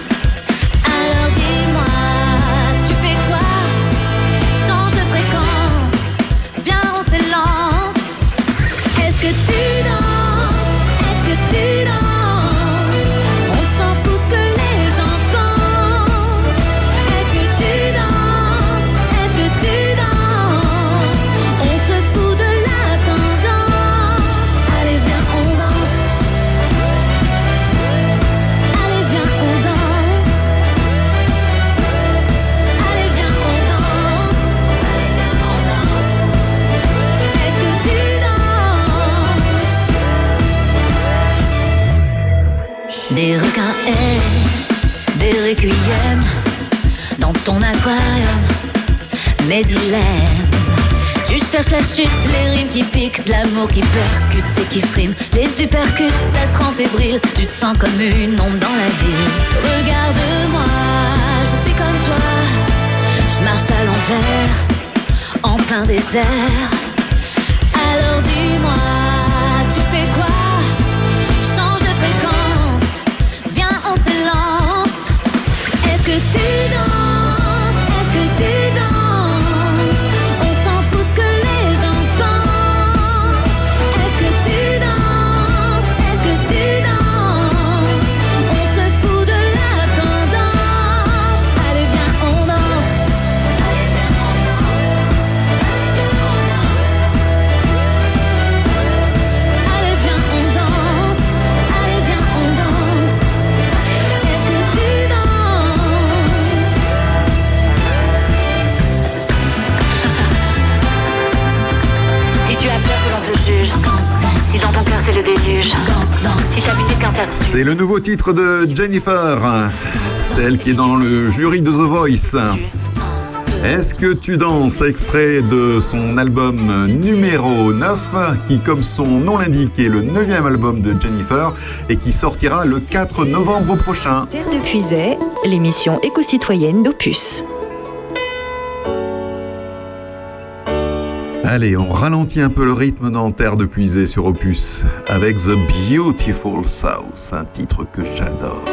Mes dilemmes. Tu cherches la chute, les rimes qui piquent, l'amour qui percute et qui frime. Les supercutes, ça te rend fébrile, tu te sens comme une ombre dans la ville. Regarde-moi, je suis comme toi, je marche à l'envers, en plein désert. Alors dis-moi, tu fais quoi? Change de fréquence, viens on s'élance. Est-ce que tu danses?
C'est le
nouveau titre de Jennifer, celle qui est dans le jury de The Voice. Est-ce que tu danses Extrait de son album numéro 9, qui, comme son nom l'indique, est le neuvième album de Jennifer et qui sortira le 4 novembre prochain.
Terre de Puisay, l'émission éco-citoyenne d'Opus.
Allez, on ralentit un peu le rythme dans Terre de Puisée sur Opus avec The Beautiful South, un titre que j'adore.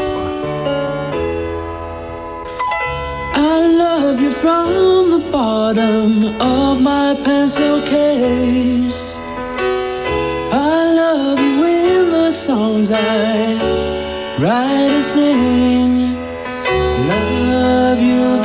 I love you from the bottom of my pencil case. I love you in the songs I write and sing. Love you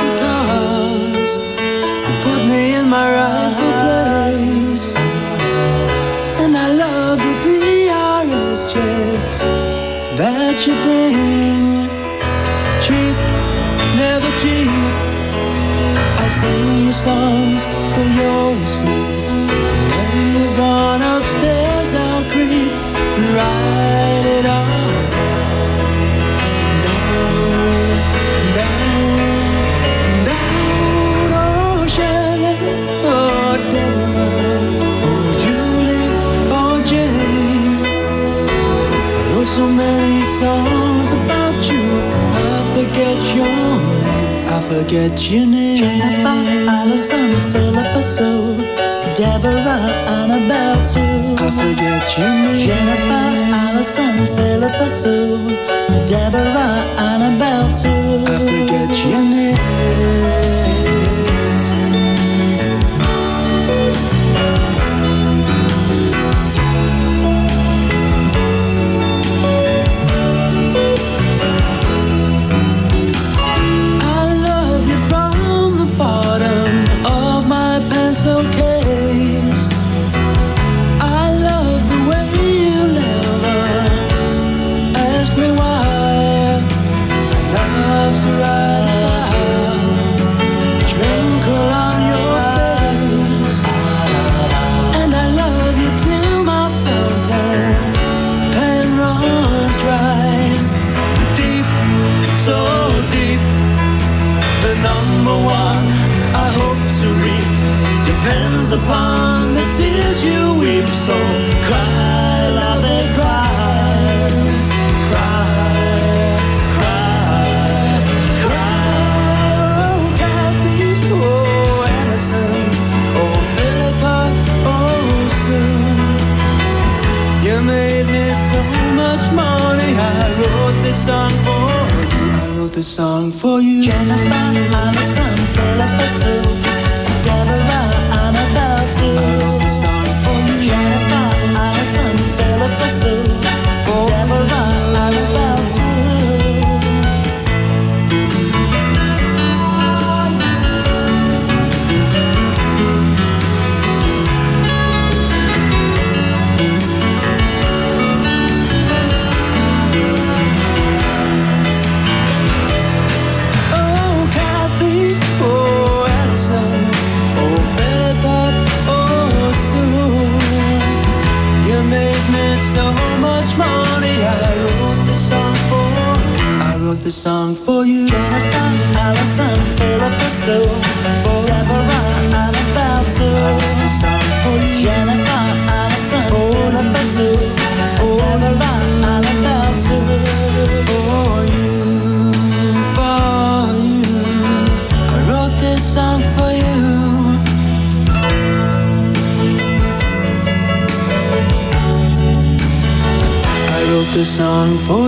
songs till you're asleep. When you've gone upstairs, I'll creep and write it all down, down, down, down. Oh, Deborah, oh, Julie, oh, Jane. I wrote so many songs about you, I forget your name. I forget your name. Jennifer, Allison, Philippa Sue, Deborah, Annabelle too. I forget your name. Jennifer, Allison, Philippa Sue, Deborah, Annabelle too. I forget your name. Upon the tears you weep. So cry, love and cry, cry, cry, cry. Oh, oh, oh, oh, Sue. You made me so much money. I wrote this song for you. I wrote this song for you. Jennifer, Allison, Philippa Sue, I wrote this song for you. Jennifer, Allison, Philippa, Sue, for Deborah, Annabelle too. I wrote this song for you. Jennifer, Allison, Philippa, Sue, for Deborah, Annabelle too. For you, for you. I wrote this song for you. I wrote this song for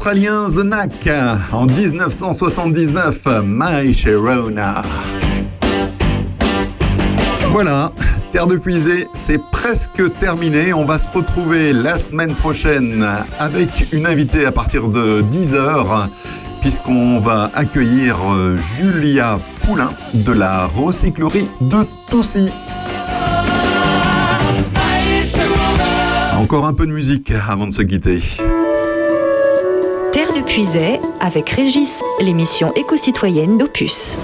Australien The en 1979, My Sharona. Voilà, Terre de Puisée, c'est presque terminé. On va se retrouver la semaine prochaine avec une invitée à partir de 10h, puisqu'on va accueillir euh, Julia Poulain de la recyclerie de Toussy. Encore un peu de musique avant de se quitter.
Puisay avec Régis, l'émission éco-citoyenne d'Opus.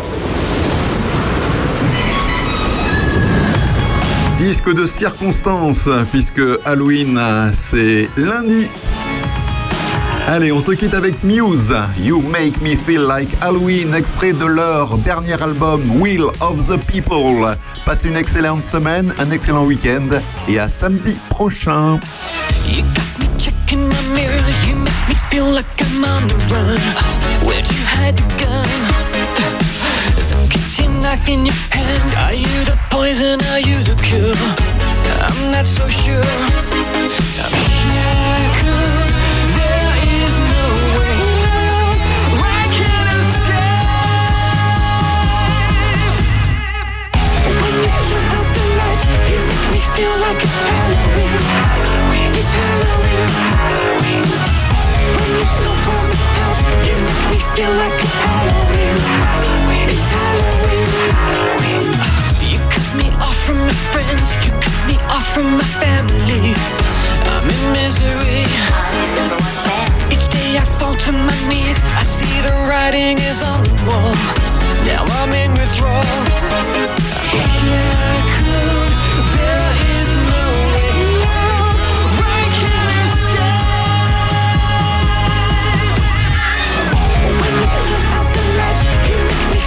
Disque de circonstance, puisque Halloween, c'est lundi. Allez, on se quitte avec Muse. You Make Me Feel Like Halloween, extrait de leur dernier album Will of the People. Passez une excellente semaine, un excellent week-end et à samedi prochain.
You got me me feel like I'm on the run. Where'd you hide the gun? The kitchen knife in your hand. Are you the poison? Are you the cure? I'm not so sure. I'm shackled. There is no way. I can't escape. When you turn the lights, you make me feel like it's feel like it's Halloween. It's Halloween. Halloween. You cut me off from my friends, you cut me off from my family. I'm in misery. Each day I fall to my knees. I see the writing is on the wall. Now I'm in withdrawal.